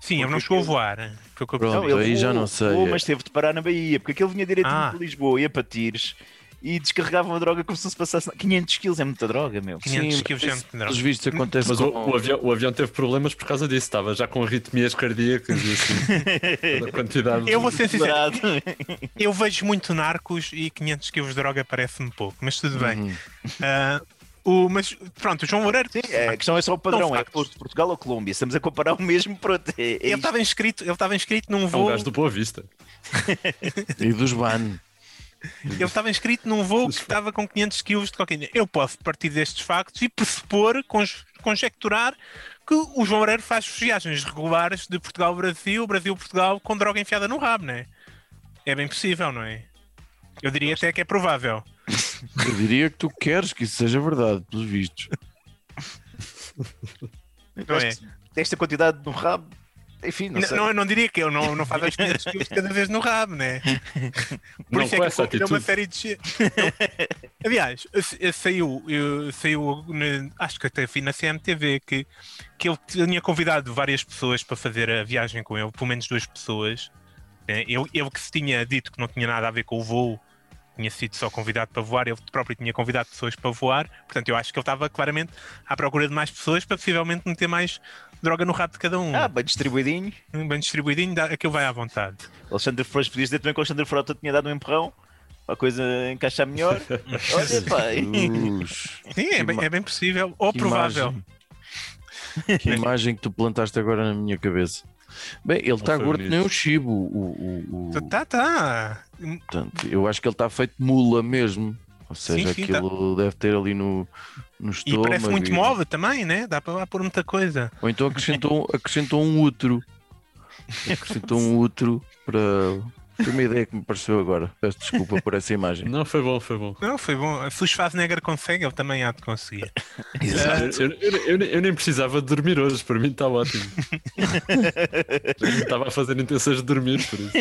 Speaker 4: Sim, ele não
Speaker 2: Porque
Speaker 4: chegou a voar. Foi o que eu
Speaker 3: Pronto.
Speaker 4: percebi.
Speaker 3: aí já
Speaker 2: voou-
Speaker 3: não sei.
Speaker 2: voou, mas teve de parar na Bahia, porque aquele vinha direto
Speaker 4: Ah.
Speaker 2: de Lisboa, ia para Tires e descarregavam a droga como se não se passasse. 500 quilos é muita droga, meu.
Speaker 4: 500
Speaker 3: Sim,
Speaker 4: quilos de
Speaker 3: isso,
Speaker 4: droga.
Speaker 3: vistos acontece
Speaker 1: Mas o,
Speaker 3: com...
Speaker 1: o avião, o avião teve problemas por causa disso, estava já com arritmias cardíacas e assim, [laughs] a quantidade.
Speaker 4: Eu vou ser sincero, eu vejo muito narcos e 500 quilos de droga parece-me pouco, mas tudo bem.
Speaker 3: Uhum.
Speaker 4: Ah, o, mas pronto, o João Moreira,
Speaker 2: Sim, é, a questão é só o padrão,
Speaker 4: Não
Speaker 2: é de Portugal ou Colômbia. Estamos a comparar o mesmo pronto. É, é
Speaker 4: ele estava inscrito, ele inscrito num
Speaker 1: É um
Speaker 4: voo,
Speaker 1: gajo do Boa Vista. [laughs]
Speaker 3: E dos ban.
Speaker 4: Ele estava inscrito num voo que estava com 500 quilos de cocaína. Eu posso partir destes factos e pressupor, conj- conjecturar que o João Moreira faz viagens regulares de Portugal ao Brasil, Brasil-Portugal com droga enfiada no rabo, não é? É bem possível, não é? Eu diria até que é provável. [laughs]
Speaker 3: Eu diria que tu queres que isso seja verdade, pelos vistos.
Speaker 4: Não é?
Speaker 2: Esta- Esta quantidade no rabo, enfim, não,
Speaker 4: Não,
Speaker 2: sei.
Speaker 4: não, eu não diria que eu não, não faço [laughs] as 500 quilos cada vez no rabo, né? Por
Speaker 1: Não
Speaker 4: isso é que
Speaker 1: essa
Speaker 4: eu comprei uma
Speaker 1: atitude.
Speaker 4: série de. Eu- Aliás, eu- eu saiu, eu, saiu acho que até vi na CMTV que, que ele tinha convidado várias pessoas para fazer a viagem com ele, pelo menos duas pessoas. né? Ele, ele que se tinha dito que não tinha nada a ver com o voo, tinha sido só convidado para voar, ele próprio tinha convidado pessoas para voar, portanto eu acho que ele estava claramente à procura de mais pessoas para possivelmente meter mais droga no rabo de cada um.
Speaker 2: Ah, bem distribuidinho.
Speaker 4: Bem distribuidinho, dá- aquilo vai à vontade.
Speaker 2: Alexandre Flores, podias dizer também que o Alexandre Frota tinha dado um empurrão para a coisa encaixar melhor. [laughs] Olha, pai.
Speaker 4: Sim, é bem, é bem possível, ou
Speaker 3: Que
Speaker 4: provável.
Speaker 3: imagem. Que imagem que tu plantaste agora na minha cabeça. Bem, ele está gordo nem o chibo. O, o- o-
Speaker 4: Tá, tá.
Speaker 3: portanto, eu acho que ele está feito mula mesmo. Ou seja,
Speaker 4: sim, tá.
Speaker 3: aquilo deve ter ali no, no
Speaker 4: E
Speaker 3: estômago.
Speaker 4: parece muito
Speaker 3: e-
Speaker 4: mole também, né? Dá para lá pôr muita coisa.
Speaker 3: Ou então acrescentou, acrescentou um útero. [laughs] Acrescentou um útero para. Foi uma ideia que me pareceu agora. Peço desculpa por essa imagem.
Speaker 1: Não, foi bom, foi bom.
Speaker 4: Não, foi bom. Se o Schwarzenegger consegue, ele também há de conseguir. [laughs]
Speaker 1: Eu, eu- eu- eu nem precisava de dormir hoje, para mim está ótimo. [laughs] Estava a fazer intenções de dormir, por isso.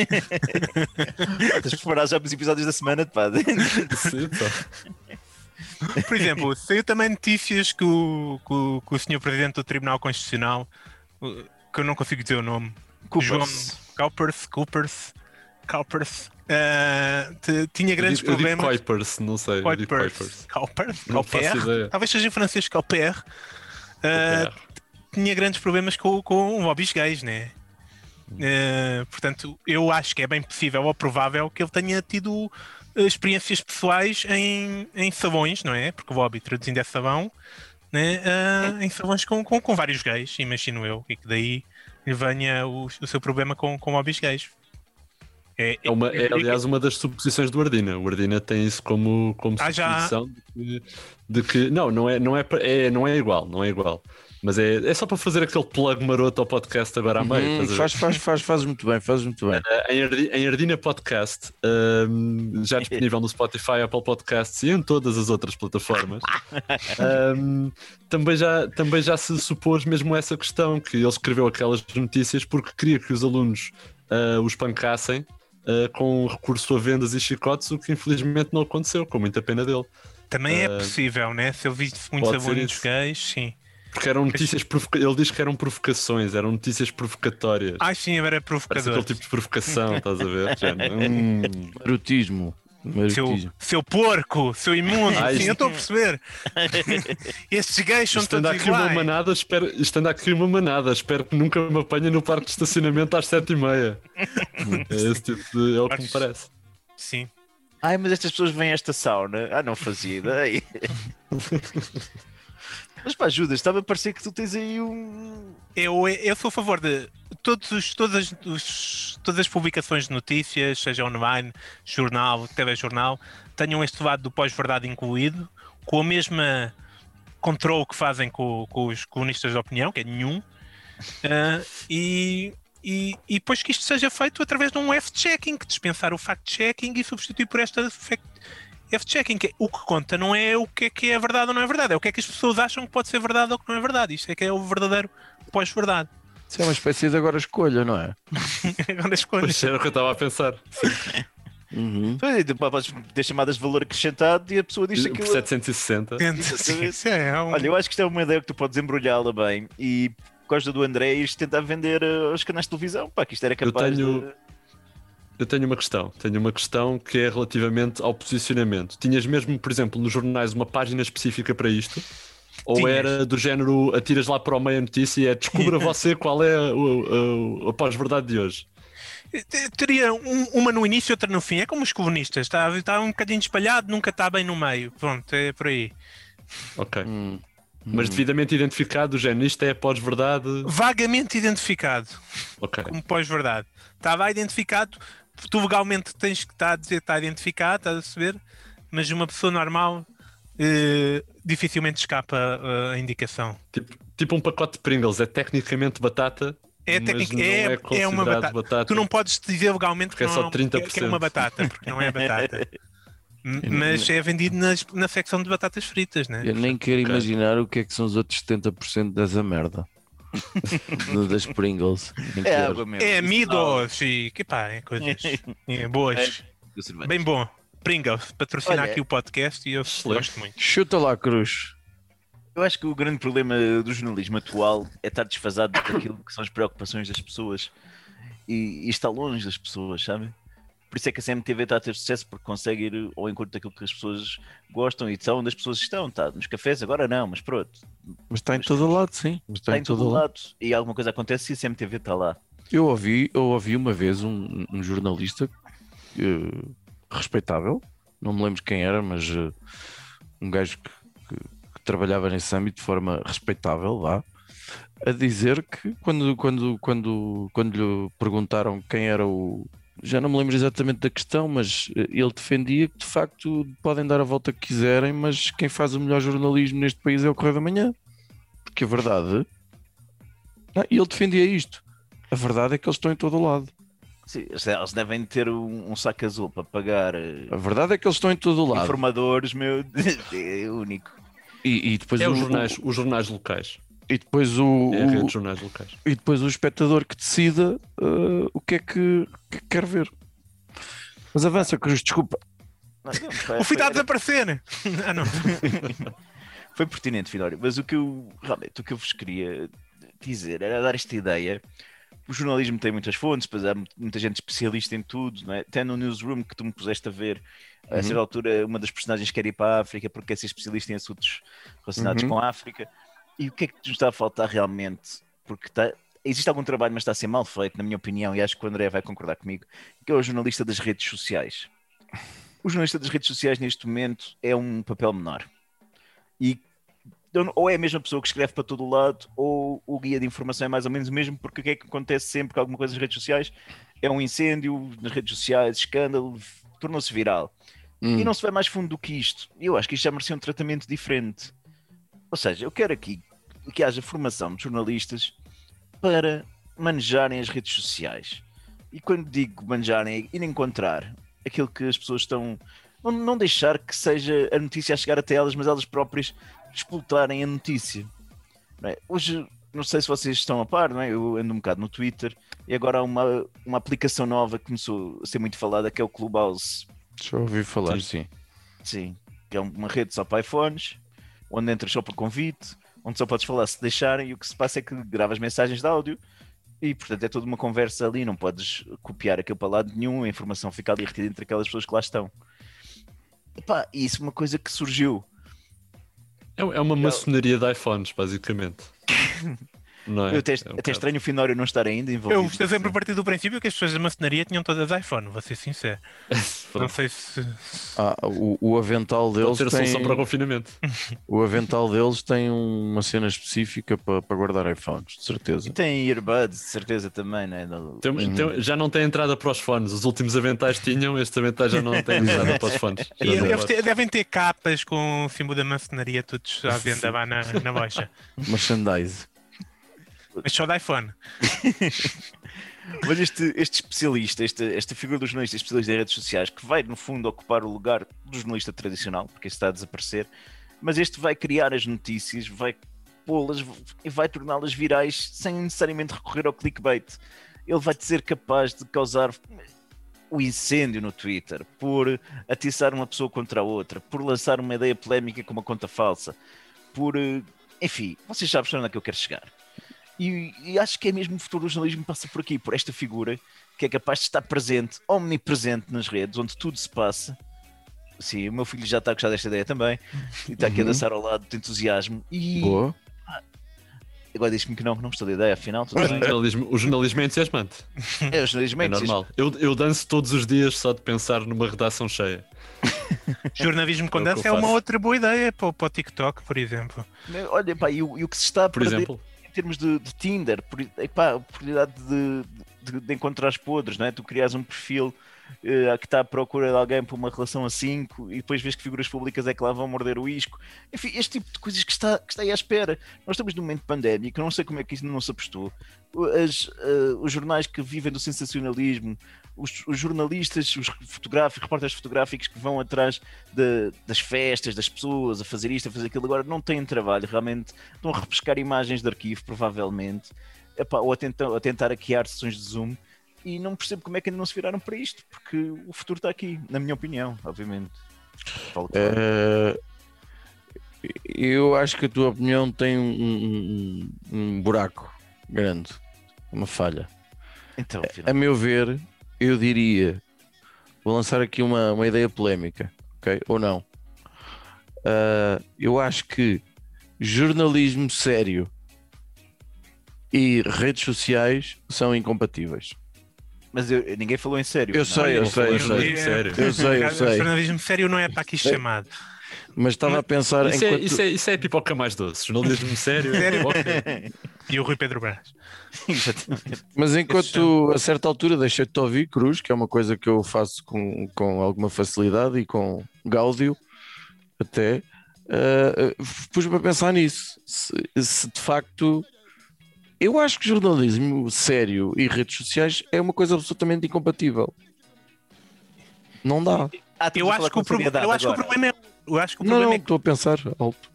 Speaker 2: Tens de preparar já para os episódios da semana, pá. [laughs]
Speaker 1: Sim, tá.
Speaker 4: Por exemplo, saiu também notícias que o, que o, que o senhor Presidente do Tribunal Constitucional, que eu não consigo dizer o nome, João
Speaker 2: Coopers.
Speaker 4: Coopers, Coopers, Coopers, eh, te- tinha
Speaker 1: Eu
Speaker 4: grandes
Speaker 1: eu digo
Speaker 4: problemas.
Speaker 1: Kuipers, não sei. eu digo Kuipers. Não faço
Speaker 4: Cooper,
Speaker 1: ideia.
Speaker 4: talvez seja em francês Cooper, eh, tinha grandes problemas com, com lobbies gays, né? Eh, portanto, eu acho que é bem possível ou provável que ele tenha tido eh, experiências pessoais em, em salões, não é? Porque o lobby, traduzindo é salão, né? Eh, em salões com, com, com vários gays, imagino eu, e que daí lhe venha o, o seu problema com, com lobbies gays. É,
Speaker 1: É, uma, é,
Speaker 4: que-
Speaker 1: aliás, uma das suposições do Ardina. O Ardina tem isso como, como
Speaker 4: Ah,
Speaker 1: suposição de, que, de que- Não, não é, não, é, é, não é igual, não é igual. Mas é, é só para fazer aquele plug maroto ao podcast agora à meio.
Speaker 3: Hum,
Speaker 1: estás a ver?
Speaker 3: faz, faz, faz, fazes muito bem, fazes muito bem.
Speaker 1: Em, Ardi- em Ardina Podcast, hum, já [laughs] disponível no Spotify, Apple Podcasts e em todas as outras plataformas, [laughs] hum, também, já, também já se supôs mesmo essa questão, que ele escreveu aquelas notícias porque queria que os alunos ah, os pancassem uh, com recurso a vendas e chicotes, o que infelizmente não aconteceu, com muita pena dele.
Speaker 4: Também é
Speaker 1: Uh,
Speaker 4: possível, né? Se eu vi muitos
Speaker 1: isso.
Speaker 4: gays, sim.
Speaker 1: Porque eram notícias provoca... Ele diz que eram provocações, eram notícias provocatórias.
Speaker 4: Ah, sim, era
Speaker 1: Parece
Speaker 4: provocador.
Speaker 1: aquele tipo de provocação, estás a ver? Já, [laughs] hum,
Speaker 3: Marotismo.
Speaker 4: Seu, seu porco, seu imundo,
Speaker 1: Ah,
Speaker 4: sim, eu estou a perceber. [laughs] Estes gays são
Speaker 1: isto anda
Speaker 4: todos
Speaker 1: aqui uma manada, espero... isto anda aqui uma manada, espero que nunca me apanhe no parque de estacionamento às sete e meia. [laughs] É esse tipo de... é o que me parece.
Speaker 4: Sim.
Speaker 2: Ai, mas estas pessoas vêm a esta sauna. Ah, não fazia ideia. [laughs] mas pá, ajuda, estava a parecer que tu tens aí um.
Speaker 4: Eu, eu sou a favor de todos os, todas, os- todas as publicações de notícias, seja online, jornal, telejornal, tenham este lado do pós-verdade incluído, com a mesma controle que fazem com, com os colunistas de opinião, que é nenhum, ah, e, e, e depois que isto seja feito através de um F-checking, dispensar o fact-checking e substituir por esta F-checking, que é- o que conta não é o que é que é verdade ou não é verdade, é o que é que as pessoas acham que pode ser verdade ou que não é verdade. Isto é que é o verdadeiro pós-verdade.
Speaker 3: Isso é uma espécie de agora escolha, não é? [laughs]
Speaker 4: As coisas.
Speaker 1: Pois era o que eu estava a pensar.
Speaker 3: Uhum.
Speaker 2: Podes ter chamadas de valor acrescentado e a pessoa diz
Speaker 1: Por
Speaker 2: aquilo.
Speaker 1: 760.
Speaker 4: Sim, isso é um-
Speaker 2: Olha, eu acho que isto é uma ideia que tu podes embrulhá-la bem e por causa do André isto tentar vender aos canais de televisão. Pá, que isto era
Speaker 1: Eu
Speaker 2: capaz
Speaker 1: tenho-
Speaker 2: de.
Speaker 1: Eu tenho uma questão. Tenho uma questão que é relativamente ao posicionamento. Tinhas mesmo, por exemplo, nos jornais uma página específica para isto? Ou
Speaker 4: Tinhas.
Speaker 1: era do género atiras lá para o meio a notícia e é descubra [laughs] você qual é o, o, a pós-verdade de hoje?
Speaker 4: Teria um- uma no início e outra no fim. É como os comunistas. Está, está um bocadinho espalhado, nunca está bem no meio. Pronto, é por aí.
Speaker 1: Ok.
Speaker 3: Hum.
Speaker 1: Mas devidamente identificado, do género, isto é a pós-verdade.
Speaker 4: Vagamente identificado
Speaker 1: Ok.
Speaker 4: como pós-verdade. Estava identificado. Tu legalmente tens que estar a dizer que está identificado, estás a saber? Mas uma pessoa normal eh, dificilmente escapa eh, a indicação.
Speaker 1: Tipo, tipo um pacote de Pringles. É tecnicamente batata.
Speaker 4: É,
Speaker 1: não
Speaker 4: é,
Speaker 1: é,
Speaker 4: é uma
Speaker 1: considerado
Speaker 4: batata. Tu não podes dizer legalmente
Speaker 1: Porque
Speaker 4: que,
Speaker 1: é só
Speaker 4: que, que é
Speaker 1: 30%.
Speaker 4: uma batata, porque não é batata. [laughs] Mas é vendido nas- na secção de batatas fritas, né?
Speaker 3: Eu nem quero imaginar o que é que são os outros 70% dessa merda. [laughs] Das Pringles.
Speaker 2: É água mesmo.
Speaker 4: É e que pá, é coisas [laughs] é, boas.
Speaker 2: cerveja.
Speaker 4: Bem bom. Pringles, patrocinar
Speaker 2: Olha,
Speaker 4: aqui o podcast e eu
Speaker 1: excelente.
Speaker 4: gosto muito.
Speaker 3: Chuta lá, Cruz.
Speaker 2: Eu acho que o grande problema do jornalismo atual é estar desfasado daquilo que são as preocupações das pessoas e, e está longe das pessoas, sabe? Por isso é que a CMTV está a ter sucesso porque consegue ir ao encontro daquilo que as pessoas gostam e são onde as pessoas estão. Está nos cafés agora não, mas pronto.
Speaker 3: Mas está em todo o lado, sim. Mas
Speaker 2: Está em todo lado e alguma coisa acontece e a CMTV está lá.
Speaker 3: Eu ouvi, eu ouvi uma vez um, um jornalista eh, respeitável, não me lembro quem era, mas eh, um gajo que, que- que trabalhava nesse âmbito de forma respeitável lá, a dizer que quando, quando, quando, quando lhe perguntaram quem era o. Já não me lembro exatamente da questão, mas eh, ele defendia que de facto podem dar a volta que quiserem, mas quem faz o melhor jornalismo neste país é o Correio da Manhã. Porque a verdade. E ele defendia isto. A verdade é que eles estão em todo o lado.
Speaker 2: Sim, eles devem ter um, um saco azul para pagar eh,
Speaker 3: A verdade é que eles estão em todo o lado.
Speaker 2: informadores, meu, [laughs] é único.
Speaker 3: E, e depois
Speaker 1: É
Speaker 3: o,
Speaker 1: os jornais, os jornais locais.
Speaker 3: e depois o,
Speaker 1: É a rede
Speaker 3: o-
Speaker 1: de jornais locais.
Speaker 3: e depois o espectador que decida uh, o que é que, que quer ver. Mas avança, Cruz, desculpa.
Speaker 2: Não, não, [laughs] foi-
Speaker 4: O fim está a
Speaker 2: foi-
Speaker 4: desaparecer. [laughs] Ah, não.
Speaker 2: Foi pertinente, Finório, mas o que eu realmente o que eu vos queria dizer era dar esta ideia. O jornalismo tem muitas fontes, pois há mu- muita gente especialista em tudo, não é? Até no newsroom que tu me puseste a ver, a
Speaker 3: Uhum.
Speaker 2: certa altura, uma das personagens quer ir para a África porque quer ser especialista em assuntos relacionados
Speaker 3: Uhum.
Speaker 2: com a África. E o que é que nos está a faltar realmente? Porque está- existe algum trabalho, mas está a ser mal feito, na minha opinião, e acho que o André vai concordar comigo, que é o jornalista das redes sociais. O jornalista das redes sociais, neste momento, é um papel menor. E então, ou é a mesma pessoa que escreve para todo o lado, ou o guia de informação é mais ou menos o mesmo, porque o que é que acontece sempre que alguma coisa nas redes sociais é um incêndio nas redes sociais, escândalo, tornou-se viral.
Speaker 3: Hum.
Speaker 2: E não se vai mais fundo do que isto. E eu acho que isto já merecia um tratamento diferente. Ou seja, eu quero aqui que haja formação de jornalistas para manejarem as redes sociais. E quando digo manejarem, é ir encontrar aquilo que as pessoas estão. Não, não deixar que seja a notícia a chegar até elas, mas elas próprias explotarem a notícia. não é? Hoje não sei se vocês estão a par, não é? eu ando um bocado no Twitter e agora há uma, uma aplicação nova que começou a ser muito falada que é o Clubhouse.
Speaker 3: Já ouvi falar, sim.
Speaker 2: Sim, que é uma rede só para iPhones, onde entras só por convite, onde só podes falar se deixarem e o que se passa é que gravas mensagens de áudio e portanto é toda uma conversa ali, não podes copiar aquilo para lado nenhum, a informação fica ali retida entre aquelas pessoas que lá estão. Epá, isso é uma coisa que surgiu.
Speaker 1: É, é uma maçonaria de iPhones, basicamente. [laughs] Não é?
Speaker 2: Eu até,
Speaker 1: É um
Speaker 2: até estranho o Finório não estar ainda envolvido.
Speaker 4: Eu estou sempre a partir do princípio que as pessoas da maçonaria tinham todas iPhone, vou ser sincero. [laughs] Não sei se.
Speaker 3: Ah, o, o avental
Speaker 1: Pode
Speaker 3: deles
Speaker 1: ser a solução
Speaker 3: tem,
Speaker 1: para o confinamento. [laughs]
Speaker 3: o avental deles tem uma cena específica para, para guardar iPhones, de certeza.
Speaker 2: E tem earbuds, de certeza também, né? No-
Speaker 1: Tem-
Speaker 3: Uhum.
Speaker 1: tem- já não tem entrada para os fones. Os últimos aventais tinham, este avental já não tem [laughs] entrada para os fones.
Speaker 4: E deve
Speaker 1: pode.
Speaker 4: devem ter capas com o símbolo da maçonaria todos à venda lá na, na loja.
Speaker 3: Merchandise.
Speaker 4: Mas só da iPhone. [laughs]
Speaker 2: Mas este, este especialista, esta, esta figura do jornalista especialista em redes sociais, que vai no fundo ocupar o lugar do jornalista tradicional, porque está a desaparecer, mas este vai criar as notícias, vai pô-las e vai torná-las virais sem necessariamente recorrer ao clickbait. Ele vai ser capaz de causar o incêndio no Twitter, por atiçar uma pessoa contra a outra, por lançar uma ideia polémica com uma conta falsa, por. eh, Enfim, vocês sabem onde é que eu quero chegar. E, e acho que é mesmo o futuro do jornalismo passa por aqui, por esta figura que é capaz de estar presente, omnipresente nas redes, onde tudo se passa. Sim, o meu filho já está a gostar desta ideia também, e está aqui a
Speaker 3: Uhum.
Speaker 2: dançar ao lado de entusiasmo. E
Speaker 3: Boa.
Speaker 2: agora diz-me que não, que não gostou da ideia, afinal, tudo
Speaker 1: O
Speaker 2: bem.
Speaker 1: jornalismo, o jornalismo é entusiasmante.
Speaker 2: É, o jornalismo é
Speaker 1: É normal. Eu, eu danço todos os dias só de pensar numa redação cheia. [laughs]
Speaker 4: Jornalismo com
Speaker 1: É
Speaker 4: dança é uma outra boa ideia para, o- para o TikTok, por exemplo.
Speaker 2: Olha, pá, e o, e o que se está a
Speaker 1: Por
Speaker 2: perder
Speaker 1: exemplo,
Speaker 2: em termos de, de Tinder, por, epá, a oportunidade de, de, de encontrar podres, não é? Tu crias um perfil eh, que está à procura de alguém para uma relação a 5 e depois vês que figuras públicas é que lá vão morder o isco. Enfim, este tipo de coisas que está, que está aí à espera. Nós estamos num momento pandémico, não sei como é que isso não se apostou. As, eh, os jornais que vivem do sensacionalismo, os, os jornalistas, os fotográficos, repórteres fotográficos que vão atrás de- das festas, das pessoas, a fazer isto, a fazer aquilo, agora não têm trabalho, realmente estão a repescar imagens de arquivo, provavelmente, Epá, ou a tentar, a tentar hackear sessões de Zoom, e não percebo como é que ainda não se viraram para isto, porque o futuro está aqui, na minha opinião, obviamente.
Speaker 3: Eh, eu acho que a tua opinião tem um, um- um- buraco grande, uma falha.
Speaker 2: Então,
Speaker 3: A meu ver, eu diria, vou lançar aqui uma, uma ideia polémica, ok? Ou não? Ah, eu acho que jornalismo sério e redes sociais são incompatíveis.
Speaker 2: Mas eu- ninguém falou em sério.
Speaker 3: Eu
Speaker 2: não.
Speaker 3: sei, eu sei, eu sei.
Speaker 1: sério.
Speaker 3: Eu sei, eu
Speaker 4: O
Speaker 3: sei.
Speaker 4: jornalismo sério não é para aqui chamado.
Speaker 3: Mas estava a pensar
Speaker 1: Isso é,
Speaker 3: enquanto...
Speaker 1: isso, é, isso é pipoca mais doce. Jornalismo sério.
Speaker 4: Sério?
Speaker 1: pipoca.
Speaker 4: E o Rui Pedro Brás. [laughs]
Speaker 3: Mas enquanto a certa altura deixei-te ouvir, Cruz, que é uma coisa que eu faço com, com alguma facilidade e com gáudio até, eh, pus-me a pensar nisso. Se, se de facto. Eu acho que jornalismo sério e redes sociais é uma coisa absolutamente incompatível. Não dá.
Speaker 2: Ah,
Speaker 4: Eu acho, que o,
Speaker 2: com
Speaker 4: pro-
Speaker 2: seriedade
Speaker 4: eu acho que o
Speaker 2: agora.
Speaker 4: problema é. Eu acho que o
Speaker 3: Não,
Speaker 4: problema
Speaker 3: não,
Speaker 4: é que
Speaker 3: estou a pensar alto.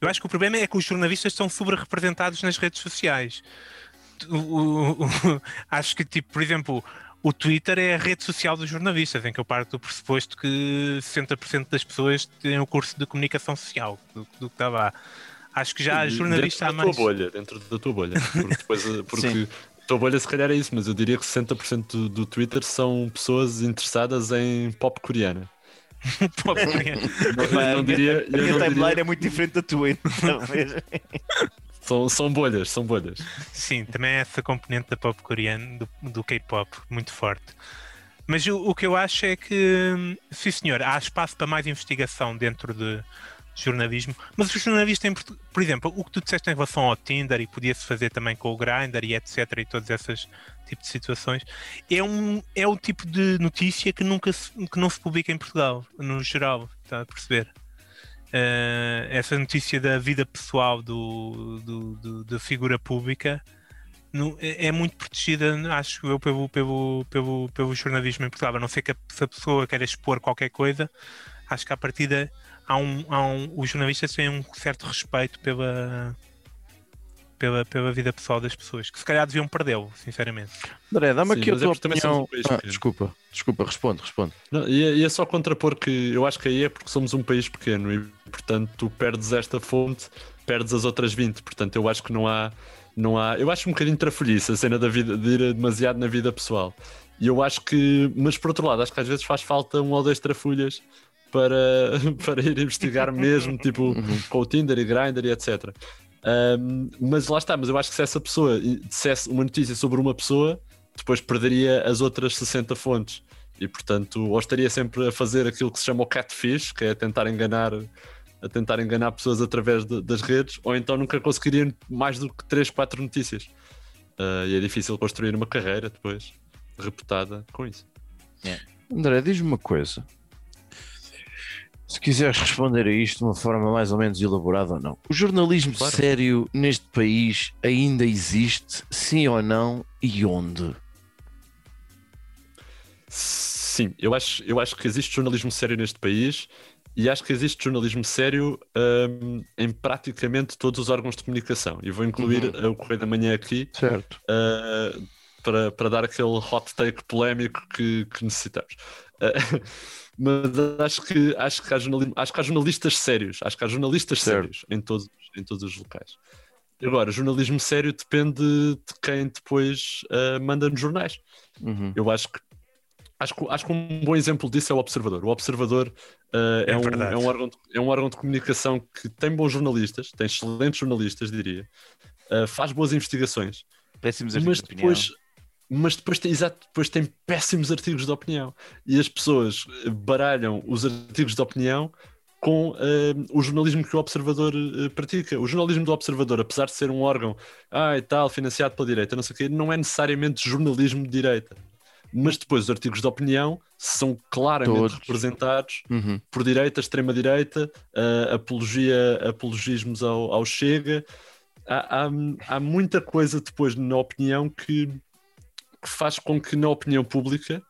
Speaker 4: Eu acho que o problema é que os jornalistas são sobre-representados nas redes sociais. [laughs] Acho que, tipo, por exemplo, o Twitter é a rede social dos jornalistas, em que eu parto do pressuposto que 60% das pessoas têm o curso de comunicação social, do, do que está lá. Acho que já jornalista há
Speaker 1: dentro da
Speaker 4: mais.
Speaker 1: tua bolha, dentro da tua bolha. [laughs] Porque, depois, porque
Speaker 2: Sim.
Speaker 1: a tua bolha se calhar é isso, mas eu diria que 60% do, do Twitter são pessoas interessadas em pop coreana. [laughs] Eu não diria,
Speaker 2: A minha
Speaker 1: não
Speaker 2: timeline
Speaker 1: diria
Speaker 2: é muito diferente da tua, então, [laughs]
Speaker 1: são, são bolhas, são bolhas.
Speaker 4: Sim, também é essa componente da pop coreana, do, do K-pop, muito forte. Mas o, o que eu acho é que, hum, sim senhor, há espaço para mais investigação dentro de jornalismo, mas o jornalista, em Portu- por exemplo, o que tu disseste em relação ao Tinder e podia-se fazer também com o Grindr e etc e todas essas tipos de situações, é um é o tipo de notícia que nunca se, que não se publica em Portugal, no geral, está a perceber? Eh, essa notícia da vida pessoal do, do- do- da figura pública não- é, é muito protegida, acho eu, pelo, pelo, pelo, pelo jornalismo em Portugal. A não ser que a, se a pessoa queira expor qualquer coisa, acho que à partida há um, há um, os jornalistas têm um certo respeito pela, pela, pela vida pessoal das pessoas, que se calhar deviam perdê-lo, sinceramente.
Speaker 3: André, dá-me aqui a
Speaker 1: é
Speaker 3: tua
Speaker 1: somos
Speaker 3: opinião.
Speaker 1: um país
Speaker 3: Ah, desculpa, desculpa, responde, responde.
Speaker 1: Não, e, é- e é só contrapor que eu acho que aí é porque somos um país pequeno e, portanto, tu perdes esta fonte, perdes as outras 20. Portanto, eu acho que não há. Não há eu acho um bocadinho trafolhice a cena da vida, de ir demasiado na vida pessoal. E eu acho que. Mas por outro lado, acho que às vezes faz falta um ou dois trafulhas para, [laughs] para ir investigar mesmo, [laughs] tipo com o Tinder e Grindr e etc. Um, mas lá está, mas eu acho que se essa pessoa dissesse uma notícia sobre uma pessoa, depois perderia as outras 60 fontes. E portanto, ou estaria sempre a fazer aquilo que se chama o catfish, que é tentar enganar, a tentar enganar pessoas através de- das redes, ou então nunca conseguiriam mais do que 3, 4 notícias. Ah, e é difícil construir uma carreira depois reputada com isso.
Speaker 3: André, diz-me uma coisa. Se quiseres responder a isto de uma forma mais ou menos elaborada ou não. O jornalismo
Speaker 1: Claro.
Speaker 3: sério neste país ainda existe, sim ou não, e onde?
Speaker 1: Sim, eu acho, eu acho que existe jornalismo sério neste país e acho que existe jornalismo sério hum, em praticamente todos os órgãos de comunicação. E vou incluir
Speaker 3: Uhum.
Speaker 1: o Correio da Manhã aqui uh, para, para dar aquele hot take polémico que, que necessitamos. Uh, [laughs] mas acho que, acho, que há acho que há jornalistas sérios, acho que há jornalistas
Speaker 3: Certo.
Speaker 1: sérios em todos, em todos os locais. Agora, jornalismo sério depende de quem depois uh, manda nos jornais.
Speaker 3: Uhum.
Speaker 1: Eu acho que acho que, acho que um bom exemplo disso é o Observador. O Observador uh, é,
Speaker 4: É
Speaker 1: um, é, um órgão de, é um órgão de comunicação que tem bons jornalistas, tem excelentes jornalistas, diria, uh, faz boas investigações,
Speaker 2: Péssimos
Speaker 1: mas
Speaker 2: artigos de opinião.
Speaker 1: depois, mas depois tem, exato, depois tem péssimos artigos de opinião e as pessoas baralham os artigos de opinião com eh, o jornalismo que o Observador eh, pratica. O jornalismo do Observador, apesar de ser um órgão ah, e tal, financiado pela direita, não sei o quê, não é necessariamente jornalismo de direita. Mas depois os artigos de opinião são claramente
Speaker 3: Todos.
Speaker 1: representados
Speaker 3: Uhum.
Speaker 1: por direita, extrema-direita, uh, apologia, apologismos ao, ao Chega. Há, há, há muita coisa depois na opinião que, que faz com que na opinião pública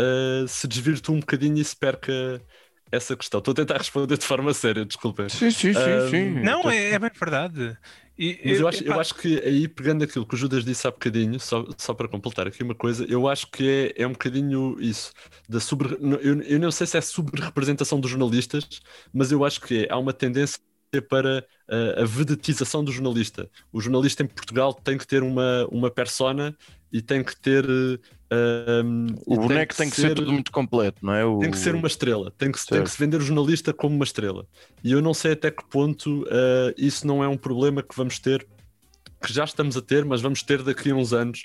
Speaker 1: uh, se desvirtue um bocadinho e se perca essa questão. Estou a tentar responder de forma séria, desculpem.
Speaker 3: Sim, sim, sim, sim.
Speaker 4: Não, é, é bem verdade. E,
Speaker 1: Mas eu acho, eu acho que aí, pegando aquilo que o Judas disse há bocadinho, só, só para completar aqui uma coisa, eu acho que é, é um bocadinho isso. Da sobre, eu, eu não sei se é sobre-representação dos jornalistas, mas eu acho que é, há uma tendência para uh, a vedetização do jornalista. O jornalista em Portugal tem que ter uma, uma persona e tem que ter. uh, um,
Speaker 3: O boneco tem que ser tudo muito completo, não é? O...
Speaker 1: tem que ser uma estrela, tem que, tem que se vender o jornalista como uma estrela. E eu não sei até que ponto uh, isso não é um problema que vamos ter, que já estamos a ter, mas vamos ter daqui a uns anos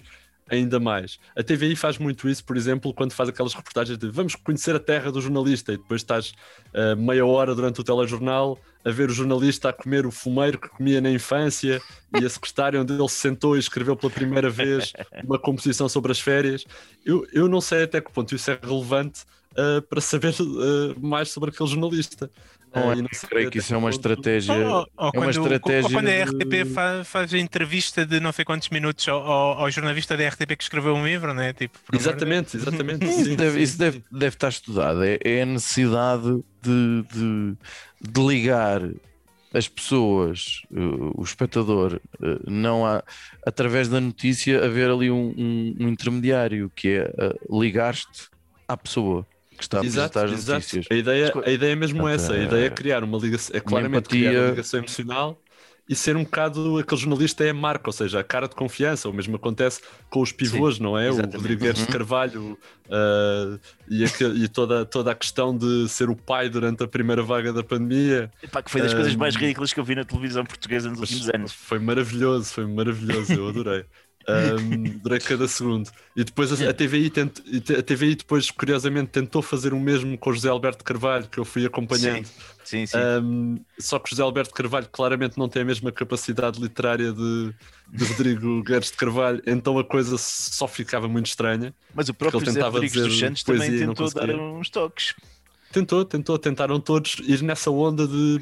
Speaker 1: ainda mais. A TVI faz muito isso, por exemplo, quando faz aquelas reportagens de vamos conhecer a terra do jornalista e depois estás uh, meia hora durante o telejornal a ver o jornalista a comer o fumeiro que comia na infância e a secretária onde ele se sentou e escreveu pela primeira vez uma composição sobre as férias. Eu, eu não sei até que ponto isso é relevante uh, para saber uh, mais sobre aquele jornalista.
Speaker 3: Não é,
Speaker 1: não
Speaker 3: creio que isso é uma estratégia.
Speaker 4: Ou, ou
Speaker 3: é uma
Speaker 4: quando,
Speaker 3: estratégia
Speaker 4: quando a RTP fa- faz a entrevista de não sei quantos minutos ao, ao- jornalista da RTP que escreveu um livro? Tipo, por amor de
Speaker 1: Exatamente, exatamente. [laughs]
Speaker 3: Isso,
Speaker 1: sim,
Speaker 3: deve,
Speaker 1: sim,
Speaker 3: isso deve, deve estar estudado. É, é a necessidade de, de, de ligar as pessoas, uh, o espectador, uh, não há, através da notícia, haver ali um, um- um intermediário que é uh, ligar-te à pessoa que está a
Speaker 1: Exato,
Speaker 3: apresentar as
Speaker 1: exato.
Speaker 3: notícias.
Speaker 1: A ideia, a ideia é mesmo
Speaker 3: Portanto,
Speaker 1: essa. A
Speaker 3: é-
Speaker 1: ideia é criar uma ligação, é claramente criar uma ligação emocional e ser um bocado aquele jornalista é a marca, ou seja, a cara de confiança. O mesmo acontece com os pivôs, não é?
Speaker 2: exatamente.
Speaker 1: O Rodrigues
Speaker 3: Uhum.
Speaker 1: de Carvalho uh, e, aque- e toda, toda a questão de ser o pai durante a primeira vaga da pandemia.
Speaker 2: Epá, que foi das coisas mais
Speaker 1: Um,
Speaker 2: ridículas que eu vi na televisão portuguesa nos últimos anos.
Speaker 1: Foi maravilhoso, foi maravilhoso, eu adorei. [laughs] Um, adorei cada segundo. E depois a, a TVI tent- te- a TVI depois, curiosamente, tentou fazer o mesmo com o José Alberto Carvalho, que eu fui acompanhando.
Speaker 2: Sim, sim.
Speaker 1: Um, só que o José Alberto Carvalho claramente não tem a mesma capacidade literária de, de Rodrigo [laughs] Guedes de Carvalho, então a coisa só ficava muito estranha.
Speaker 2: Mas o próprio José Rodrigues dos Santos também tentou dar uns toques.
Speaker 1: Tentou, tentou, tentaram todos ir nessa onda de,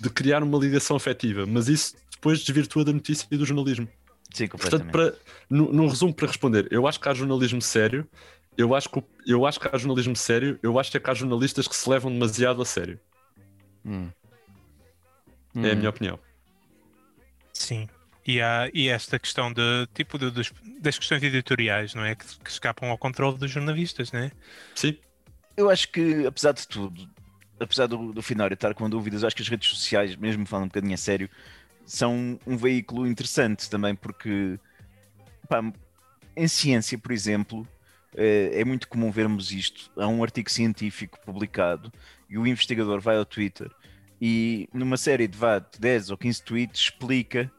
Speaker 1: de criar uma ligação afetiva, mas isso depois desvirtua da notícia e do jornalismo.
Speaker 2: Sim,
Speaker 1: Portanto, para, no, no resumo, para responder, eu acho que há jornalismo sério, eu acho, que, o- eu acho que há jornalismo sério, eu acho que há jornalistas que se levam demasiado a sério.
Speaker 3: Hum.
Speaker 1: É a
Speaker 3: Hum.
Speaker 1: minha opinião.
Speaker 4: Sim. E, há, e esta questão de tipo de, dos, das questões editoriais, não é? Que, que escapam ao controle dos jornalistas, não é?
Speaker 1: Sim.
Speaker 2: Eu acho que, apesar de tudo, apesar do, do Finório estar com dúvidas, acho que as redes sociais, mesmo falando um bocadinho a sério, são um veículo interessante também, porque pá, em ciência, por exemplo, é muito comum vermos isto. Há um artigo científico publicado e o investigador vai ao Twitter e numa série de vá, 10 ou 15 tweets explica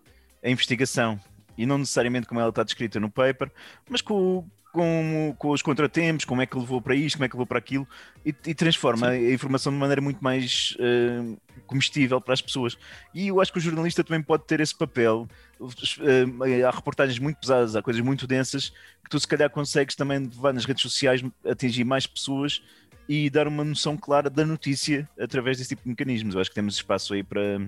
Speaker 2: a investigação e não necessariamente como ela está descrita no paper, mas com, com, com os contratempos, como é que levou para isto, como é que levou para aquilo, e, e transforma Sim. a informação de maneira muito mais uh, comestível para as pessoas. E eu acho que o jornalista também pode ter esse papel. Uh, há reportagens muito pesadas, há coisas muito densas que tu se calhar consegues também levar nas redes sociais, atingir mais pessoas e dar uma noção clara da notícia através desse tipo de mecanismos. Eu acho que temos espaço aí para.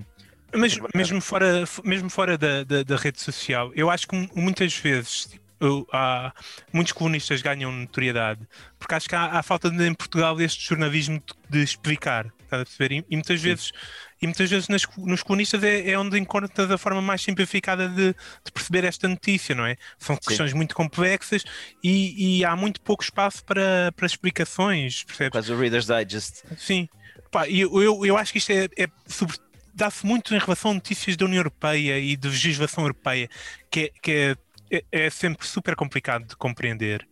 Speaker 4: Mas mesmo fora, mesmo fora da, da, da rede social, eu acho que muitas vezes há, muitos colunistas ganham notoriedade, porque acho que há, há falta de, em Portugal este jornalismo de, de explicar, estás a perceber? E, e muitas Sim. vezes, e muitas vezes nas, nos colunistas é, é onde encontras a forma mais simplificada de, de, perceber esta notícia, não é? São questões Sim. muito complexas e, e, há muito pouco espaço para, para explicações, percebes?
Speaker 2: Quase o Reader's Digest.
Speaker 4: Sim. Pá, eu, eu, eu acho que isto é, é sobre, dá-se muito em relação a notícias da União Europeia e de legislação europeia, que é, que é é, é sempre super complicado de compreender.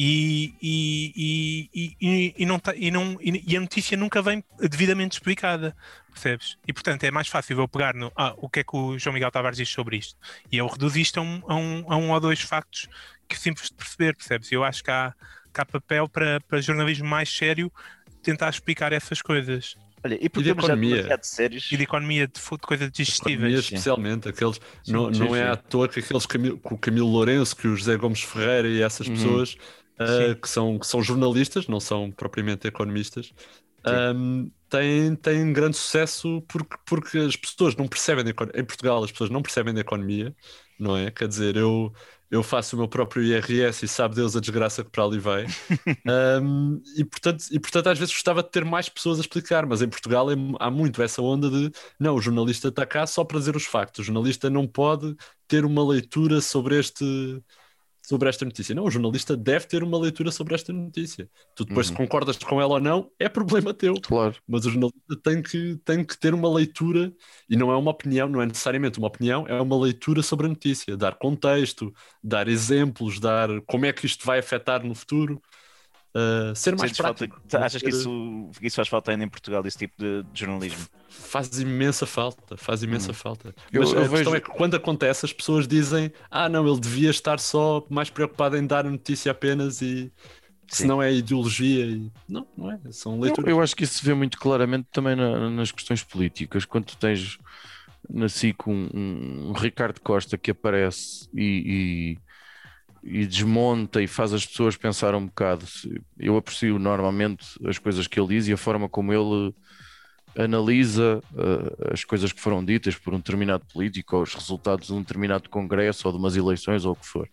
Speaker 4: E, e, e, e, não tá, e, não, e, a notícia nunca vem devidamente explicada, percebes? E portanto é mais fácil eu pegar no ah, o que é que o João Miguel Tavares diz sobre isto e eu reduzo isto a um, a um, a um ou dois factos que simples de perceber, percebes? Eu acho que há, que há papel para, para jornalismo mais sério tentar explicar essas coisas.
Speaker 2: Olha, e porque e de economia. de séries.
Speaker 4: E de economia de, de coisas digestíveis.
Speaker 1: Economia especialmente, aqueles, sim, não, sim, não é à toa que aqueles Camilo, o Camilo Lourenço, que o José Gomes Ferreira e essas uhum. pessoas uh, que, são, que são jornalistas, não são propriamente economistas, um, têm, têm grande sucesso porque, porque as pessoas não percebem, de, em Portugal as pessoas não percebem da economia, não é? Quer dizer, eu, eu faço o meu próprio IRS e sabe Deus a desgraça que para ali vai. [laughs] um, e, portanto, e portanto, às vezes gostava de ter mais pessoas a explicar, mas em Portugal é, há muito essa onda de não, o jornalista está cá só para dizer os factos, o jornalista não pode ter uma leitura sobre este sobre esta notícia. Não, o jornalista deve ter uma leitura sobre esta notícia. Tu depois, uhum. se concordas com ela ou não, é problema teu.
Speaker 3: Claro.
Speaker 1: Mas o jornalista tem que, tem que ter uma leitura, e não é uma opinião, não é necessariamente uma opinião, é uma leitura sobre a notícia. Dar contexto, dar exemplos, dar como é que isto vai afetar no futuro. Uh, ser mais prático.
Speaker 2: Falta, achas que isso, isso faz falta ainda em Portugal, esse tipo de, de jornalismo?
Speaker 1: Faz imensa falta, faz imensa hum. falta. Eu, Mas eu a vejo... questão é que quando acontece, as pessoas dizem: Ah, não, ele devia estar só mais preocupado em dar a notícia apenas e se não é ideologia. E... Não, não é. São leituras.
Speaker 3: Eu, eu, acho que isso se vê muito claramente também na, nas questões políticas. Quando tu tens na SIC um, um, um Ricardo Costa que aparece e, e e desmonta e faz as pessoas pensar um bocado. Eu aprecio normalmente as coisas que ele diz e a forma como ele analisa uh, as coisas que foram ditas por um determinado político ou os resultados de um determinado congresso ou de umas eleições ou o que for.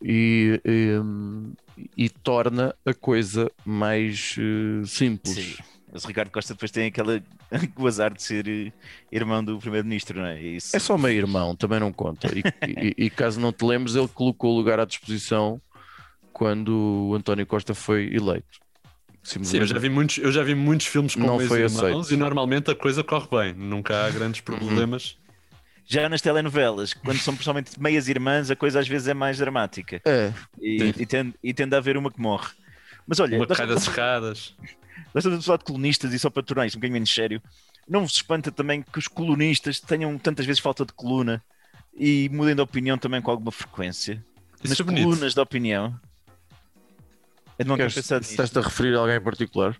Speaker 3: E, e, e torna a coisa mais uh, simples. Sim.
Speaker 2: Mas o Ricardo Costa depois tem aquela, [laughs] o azar de ser eh, irmão do primeiro-ministro, não é?
Speaker 3: Isso... É só meio irmão, também não conta. E, e, e, caso não te lembres, ele colocou o lugar à disposição quando o António Costa foi eleito.
Speaker 1: Sim, eu já vi muitos, eu já vi muitos filmes com não foi irmãos aceito. e normalmente a coisa corre bem, nunca há grandes uhum. problemas.
Speaker 2: Já nas telenovelas, quando são principalmente meias irmãs, a coisa às vezes é mais dramática.
Speaker 3: É.
Speaker 2: E, e, tende, e tende a haver uma que morre. Mas olha,
Speaker 1: uma cai das escadas.
Speaker 2: Nós estamos a falar de colunistas e só para tornar isto um bocadinho menos sério. Não vos espanta também que os colunistas tenham tantas vezes falta de coluna e mudem de opinião também com alguma frequência? Isso Nas é colunas de opinião.
Speaker 3: Eu não Queres, pensado Estás-te a referir a alguém em particular?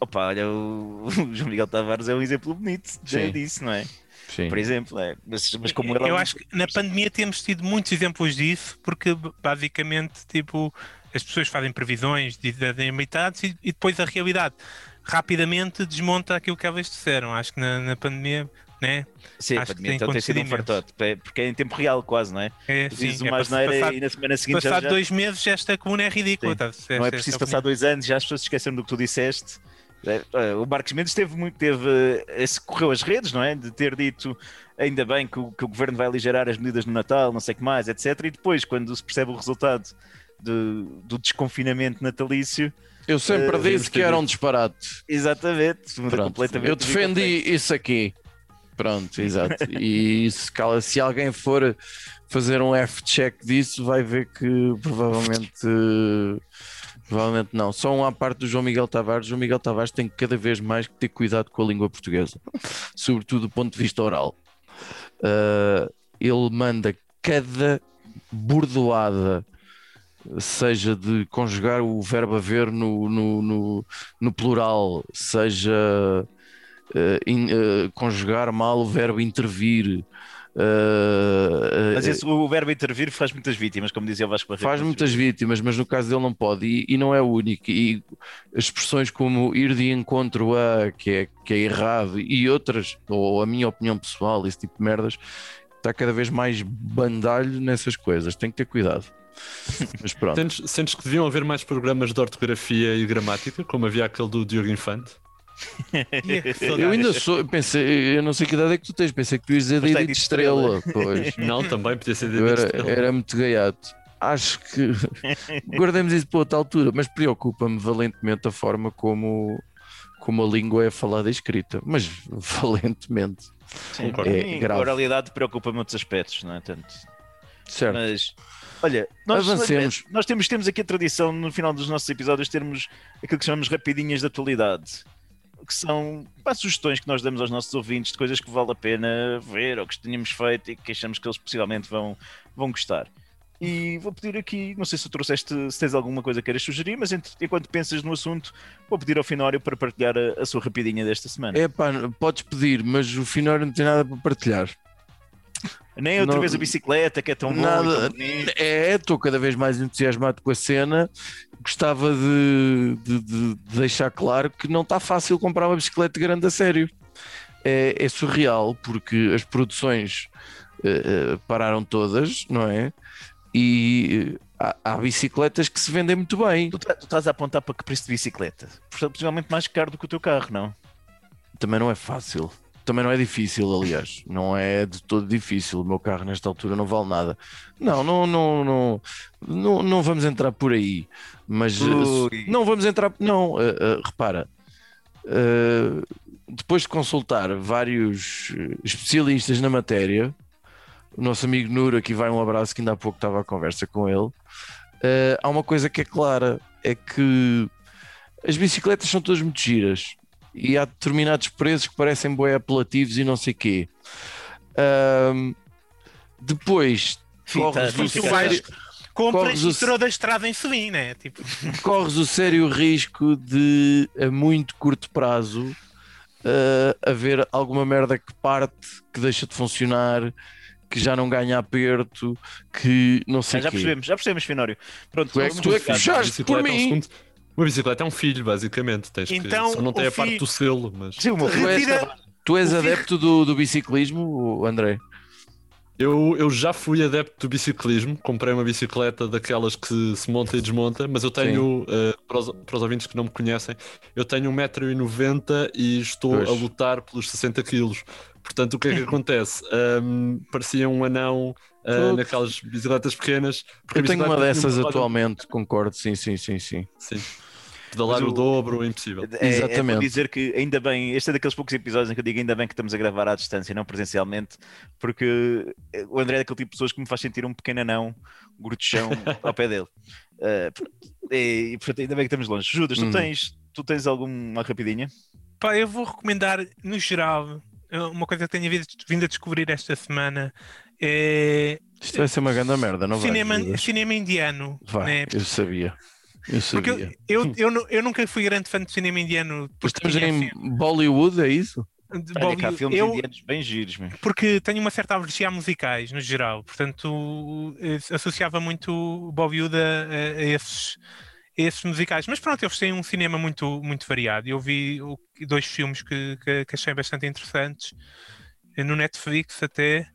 Speaker 2: Opa, olha, o, [laughs] o João Miguel Tavares é um exemplo bonito já disso, não é? Sim. Por exemplo, é. Mas, mas como
Speaker 4: Eu é acho que na pandemia temos tido muitos exemplos disso, porque basicamente, tipo, as pessoas fazem previsões de limitados e, e depois a realidade rapidamente desmonta aquilo que elas disseram. Acho que na, na pandemia né?
Speaker 2: Sim, Acho a pandemia então tem sido um fartote, porque é em tempo real quase, não é?
Speaker 4: É, sim.
Speaker 2: É uma passado, e na semana seguinte
Speaker 4: passado já... dois meses esta comuna é ridícula. Tá?
Speaker 2: Não é preciso passar dois anos, já as pessoas se esqueceram do que tu disseste É, é, o Marcos Mendes teve muito, teve, eh, esse correu as redes, não é? De ter dito ainda bem que o, que o governo vai aligerar as medidas no Natal, não sei o que mais, etc. E depois, quando se percebe o resultado de- do desconfinamento natalício,
Speaker 3: Eu sempre
Speaker 2: Eh,
Speaker 3: disse que era um disparate.
Speaker 2: exatamente, completamente
Speaker 3: eu defendi isso aqui. Pronto, exato. [laughs] E se, cala- se alguém for fazer um F-check disso, vai ver que provavelmente. Provavelmente não. Só um à parte do João Miguel Tavares. O João Miguel Tavares tem que cada vez mais que ter cuidado com a língua portuguesa, [laughs] sobretudo do ponto de vista oral. Uh, ele manda cada bordoada, seja de conjugar o verbo haver no, no, no, no plural, seja uh, in- uh, conjugar mal o verbo intervir. uh,
Speaker 2: Mas esse- o verbo intervir faz muitas vítimas, como dizia o Vasco Barreto.
Speaker 3: Faz muitas vítimas, mas no caso dele não pode, e, e não é o único. E expressões como ir de encontro a, que é, que é errado, e outras, ou a minha opinião pessoal, esse tipo de merdas, está cada vez mais bandalho nessas coisas. Tem que ter cuidado. [laughs] Mas pronto.
Speaker 1: Sentes, sentes que deviam haver mais programas de ortografia e gramática, como havia aquele do Diogo Infante?
Speaker 3: Eu ainda sou, eu pensei, eu não sei que idade é que tu tens, pensei que tu ias dizer
Speaker 2: de
Speaker 3: Estrela, pois. [laughs]
Speaker 1: Não, também podia ser David
Speaker 3: era,
Speaker 1: Estrela.
Speaker 3: era muito gaiato. Acho que [laughs] guardemos isso para outra altura, mas preocupa-me valentemente a forma como, como a língua é falada e escrita. Mas valentemente,
Speaker 2: Sim,
Speaker 3: É grave.
Speaker 2: a oralidade preocupa-me outros aspectos, não é? Tanto,
Speaker 3: certo?
Speaker 2: Mas, olha, nós,
Speaker 3: Avancemos.
Speaker 2: nós temos, temos aqui a tradição no final dos nossos episódios termos aquilo que chamamos rapidinhas de atualidade, que são pá, sugestões que nós damos aos nossos ouvintes de coisas que vale a pena ver ou que tenhamos feito e que achamos que eles possivelmente vão, vão gostar. E vou pedir aqui, não sei se trouxeste, se tens alguma coisa que queiras sugerir, mas enquanto pensas no assunto, vou pedir ao Finório para partilhar a, a sua rapidinha desta semana.
Speaker 3: É pá, podes pedir, mas o Finório não tem nada para partilhar.
Speaker 2: Nem outra
Speaker 3: não-
Speaker 2: vez a bicicleta, que é tão bom
Speaker 3: Nada.
Speaker 2: bonito.
Speaker 3: É, estou cada vez mais entusiasmado com a cena. Gostava de, de- de deixar claro que não está fácil comprar uma bicicleta grande a sério. É, é surreal, porque as produções eh, pararam todas, não é? E eh, há, há bicicletas que se vendem muito bem.
Speaker 2: Tu, tu estás a apontar para que preço de bicicleta? Possivelmente mais caro do que o teu carro, não?
Speaker 3: Também não é fácil. Também não é difícil, aliás. Não é de todo difícil. O meu carro, nesta altura, não vale nada. Não, não, não, não, não, não vamos entrar por aí. Mas eh,
Speaker 2: Ui.
Speaker 3: não vamos entrar. Não, eh, eh, repara. eh, depois de consultar vários especialistas na matéria, o nosso amigo Nuro, aqui vai um abraço, que ainda há pouco estava à conversa com ele. há uma coisa que é clara: é que as bicicletas são todas muito giras e há determinados preços que parecem bem apelativos e não sei quê. Ahm, depois corres,
Speaker 2: Fita,
Speaker 3: o sério,
Speaker 4: Compras e
Speaker 3: o-
Speaker 4: da estrada em Selim, né? Tipo, [laughs]
Speaker 3: corres o sério risco de a muito curto prazo ah, haver alguma merda que parte, que deixa de funcionar, que já não ganha aperto, que não
Speaker 2: Ah,
Speaker 3: sei
Speaker 2: já
Speaker 3: quê.
Speaker 2: percebemos, já percebemos, Finório. Pronto,
Speaker 3: Tu é que- tu é que fechaste. Por
Speaker 1: é um
Speaker 3: mim.
Speaker 1: Uma bicicleta é um filho, basicamente. Tens que-
Speaker 4: Então,
Speaker 1: só não tem a parte do selo, mas
Speaker 2: Sim,
Speaker 3: Tu
Speaker 2: filho
Speaker 3: és,
Speaker 4: Retira-
Speaker 3: tu és
Speaker 4: filho-
Speaker 3: adepto do, do biciclismo, André?
Speaker 1: eu, eu já fui adepto do biciclismo. Comprei uma bicicleta daquelas que se monta e desmonta, mas eu tenho, eh, para, os, para os ouvintes que não me conhecem, eu tenho 1,90m e estou
Speaker 3: Pois.
Speaker 1: a lutar pelos 60 kg. Portanto, o que é que acontece? Ahm, parecia um anão
Speaker 3: Tudo.
Speaker 1: naquelas bicicletas pequenas. porque
Speaker 3: Eu tenho uma dessas atualmente, concordo, sim, sim, sim, sim.
Speaker 1: Sim. Pedalar o
Speaker 2: o-
Speaker 1: dobro é impossível.
Speaker 2: É, é
Speaker 3: Exatamente.
Speaker 2: bom dizer que ainda bem, este é daqueles poucos episódios em que eu digo ainda bem que estamos a gravar à distância, não presencialmente, porque o André é daquele tipo de pessoas que me faz sentir um pequeno anão gorduchão [laughs] ao pé dele. Pronto. e, e, portanto, ainda bem que estamos longe. Judas, tu
Speaker 3: Hum.
Speaker 2: tens, tu tens alguma rapidinha?
Speaker 4: pá, eu vou recomendar, no geral, uma coisa que tenho vindo, a descobrir esta semana é
Speaker 3: Isto vai ser uma grande merda, não vai?
Speaker 4: cinema,
Speaker 3: Judas?
Speaker 4: cinema indiano.
Speaker 3: Vai,
Speaker 4: né?
Speaker 3: eu sabia. Eu
Speaker 4: Porque
Speaker 3: sabia.
Speaker 4: eu, eu, eu, nu- eu nunca fui grande fã de cinema indiano. Porque,
Speaker 3: estamos em Bollywood, é isso?
Speaker 4: assim, de
Speaker 2: Olha,
Speaker 4: Bollywood.
Speaker 2: filmes
Speaker 4: eu,
Speaker 2: indianos bem giros, meu.
Speaker 4: porque tenho uma certa alergia a musicais, no geral. Portanto, eh, associava muito o Bollywood a, a- esses, esses musicais. Mas pronto, eles têm um cinema muito, muito variado. Eu vi dois filmes que, que, que achei bastante interessantes eh, no Netflix até.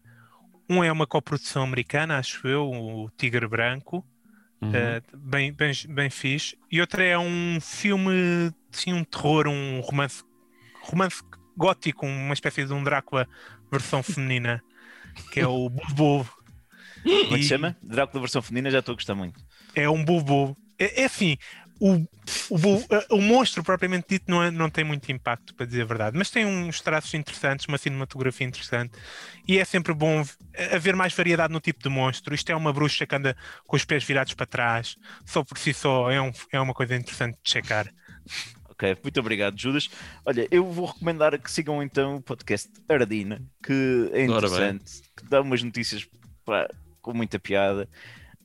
Speaker 4: Um é uma coprodução americana, acho eu, o Tigre Branco,
Speaker 1: Uhum.
Speaker 4: Uh, bem, bem, bem fixe. E outra é um filme, assim, um terror, um romance, romance gótico, uma espécie de um Drácula versão feminina, que é o Bulbo.
Speaker 2: Como é que se chama? Drácula versão feminina, já estou a gostar muito.
Speaker 4: É um Bulbo. É, é assim, o, o, o, monstro propriamente dito não, é, não tem muito impacto, para dizer a verdade, mas tem uns traços interessantes, uma cinematografia interessante e é sempre bom haver mais variedade no tipo de monstro. Isto é uma bruxa que anda com os pés virados para trás, só por si só é, um, é uma coisa interessante de checar.
Speaker 2: Ok, muito obrigado, Judas. Olha, eu vou recomendar que sigam então o podcast Ardina, que é interessante, que dá umas notícias com muita piada.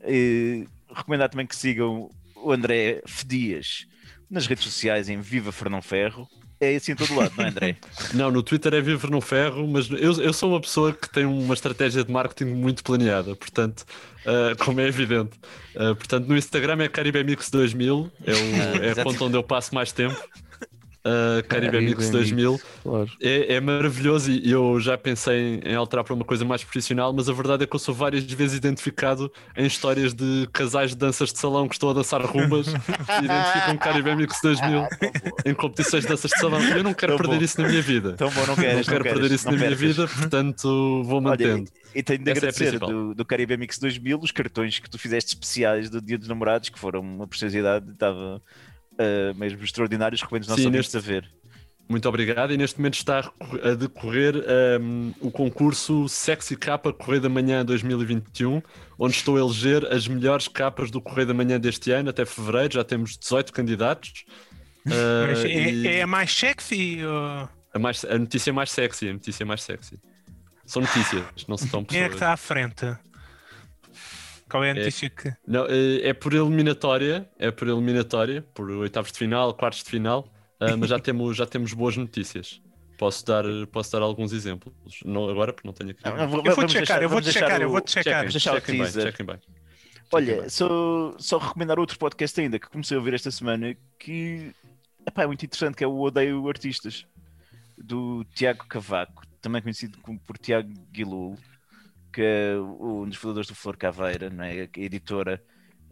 Speaker 2: E recomendar também que sigam o André Fedias nas redes sociais em Viva Fernão Ferro. É assim em todo lado, não é, André? [laughs]
Speaker 1: Não, no Twitter é Viva Fernão Ferro, mas eu, eu sou uma pessoa que tem uma estratégia de marketing muito planeada, portanto, uh, como é evidente. Uh, portanto, no Instagram é Caribemix 2000, é, o, [laughs] é a conta onde eu passo mais tempo uh, Caribe Mix 2000. Claro. É, é, maravilhoso e eu já pensei em, alterar para uma coisa mais profissional, mas a verdade é que eu sou várias vezes identificado em histórias de casais de danças de salão que estão a dançar rumbas [laughs] e identificam Caribe Mix 2000 em competições de danças de salão. Eu não quero Tão perder bom. isso na minha vida.
Speaker 2: Tão bom, não queres,
Speaker 1: não quero
Speaker 2: não
Speaker 1: perder isso na minha vida, portanto vou mantendo.
Speaker 2: Olha, e tenho de Essa é agradecer é do, do Caribe Mix 2000 os cartões que tu fizeste especiais do Dia dos Namorados, que foram uma preciosidade, estava uh, mesmo extraordinários, recomendo os nossos ouvintes a ver.
Speaker 1: Muito obrigado. E neste momento está a decorrer um, o concurso Sexy Capa Correio da Manhã 2021, onde estou a eleger as melhores capas do Correio da Manhã deste ano, até fevereiro. Já temos 18 candidatos. [laughs]
Speaker 4: Uh, é, e... é, a mais sexy? Ou...
Speaker 1: A, mais, a notícia mais sexy, a notícia mais sexy. São notícias, não se estão pessoas.
Speaker 4: Quem é que está à frente? Qual é a é. notícia é, que.
Speaker 1: Não, é, é por eliminatória, é por eliminatória, por oitavos de final, quartos de final, uh, mas já [laughs] temos, já temos boas notícias. Posso dar, posso dar alguns exemplos. Não agora, porque não tenho aqui.
Speaker 4: Não, eu vou checar, eu vou checar, eu vou checar. Vamos
Speaker 2: deixar o teaser. Chequem bem, Olha, só, só recomendar outro podcast ainda que comecei a ouvir esta semana que epá, é muito interessante, que é o Odeio Artistas, do Tiago Cavaco, também conhecido por Tiago Guilul que um dos fundadores do Flor Caveira, não é? a editora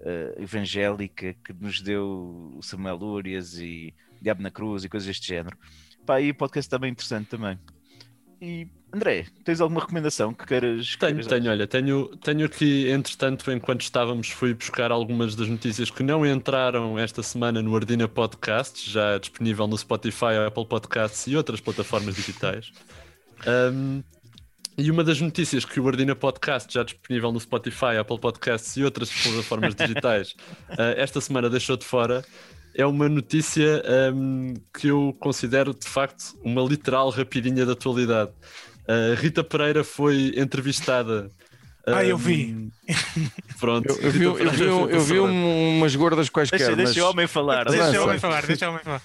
Speaker 2: uh, evangélica que nos deu o Samuel Lúrias e Diabo na Cruz e coisas deste género. Pá, e o podcast está bem interessante também. E André, tens alguma recomendação que queiras?
Speaker 1: Tenho, queiras tenho, olha, tenho, tenho aqui, entretanto, enquanto estávamos, fui buscar algumas das notícias que não entraram esta semana no Ardina Podcast, já disponível no Spotify, Apple Podcasts e outras plataformas digitais. [laughs] Um, e uma das notícias que o Ardina Podcast, já disponível no Spotify, Apple Podcasts e outras plataformas [laughs] digitais, uh, esta semana deixou de fora, é uma notícia um, que eu considero de facto uma literal rapidinha da atualidade. Uh, Rita Pereira foi entrevistada.
Speaker 4: Ah, eu vi.
Speaker 1: Pronto.
Speaker 3: Eu, eu vi, eu vi, eu vi umas gordas quaisquer.
Speaker 2: Deixa,
Speaker 3: mas...
Speaker 2: deixa o homem falar.
Speaker 4: Deixa o homem falar, deixa o homem falar.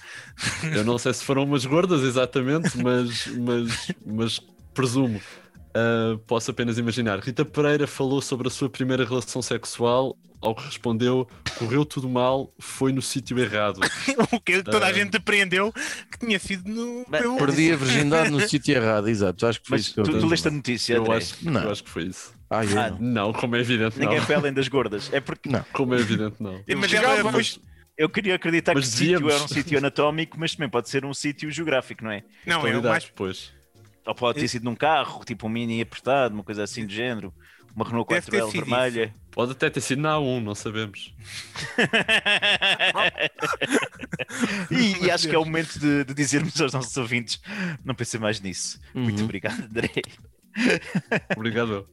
Speaker 1: Eu não sei se foram umas gordas exatamente, mas, mas, mas presumo. Uh, posso apenas imaginar. Rita Pereira falou sobre a sua primeira relação sexual, ao que respondeu: correu tudo mal, foi no sítio errado. [laughs]
Speaker 4: o que toda uh, a gente depreendeu que tinha sido no.
Speaker 3: Perdi a virgindade no [laughs] sítio errado, exato. Acho que foi Mas isso.
Speaker 2: Tu, tu leste a notícia,
Speaker 1: eu acho, não. eu acho que foi isso.
Speaker 3: Ah, eu ah,
Speaker 1: não. como é evidente.
Speaker 2: Ninguém
Speaker 1: não.
Speaker 2: foi além das gordas. É porque.
Speaker 1: Não. Como é evidente, não.
Speaker 2: Mas ela foi. Eu queria acreditar mas que o sítio era um sítio anatómico, mas também pode ser um sítio geográfico, não é?
Speaker 1: Não, é o mais. Pois.
Speaker 2: Ou pode ter sido num carro, tipo um mini apertado, uma coisa assim do género. Uma Renault 4L vermelha. Isso.
Speaker 1: Pode até ter sido na A1, não sabemos. [laughs]
Speaker 2: e, e, acho que é o momento de, de, dizermos aos nossos ouvintes: não pensem mais nisso. Uhum. Muito obrigado, André.
Speaker 1: Obrigado.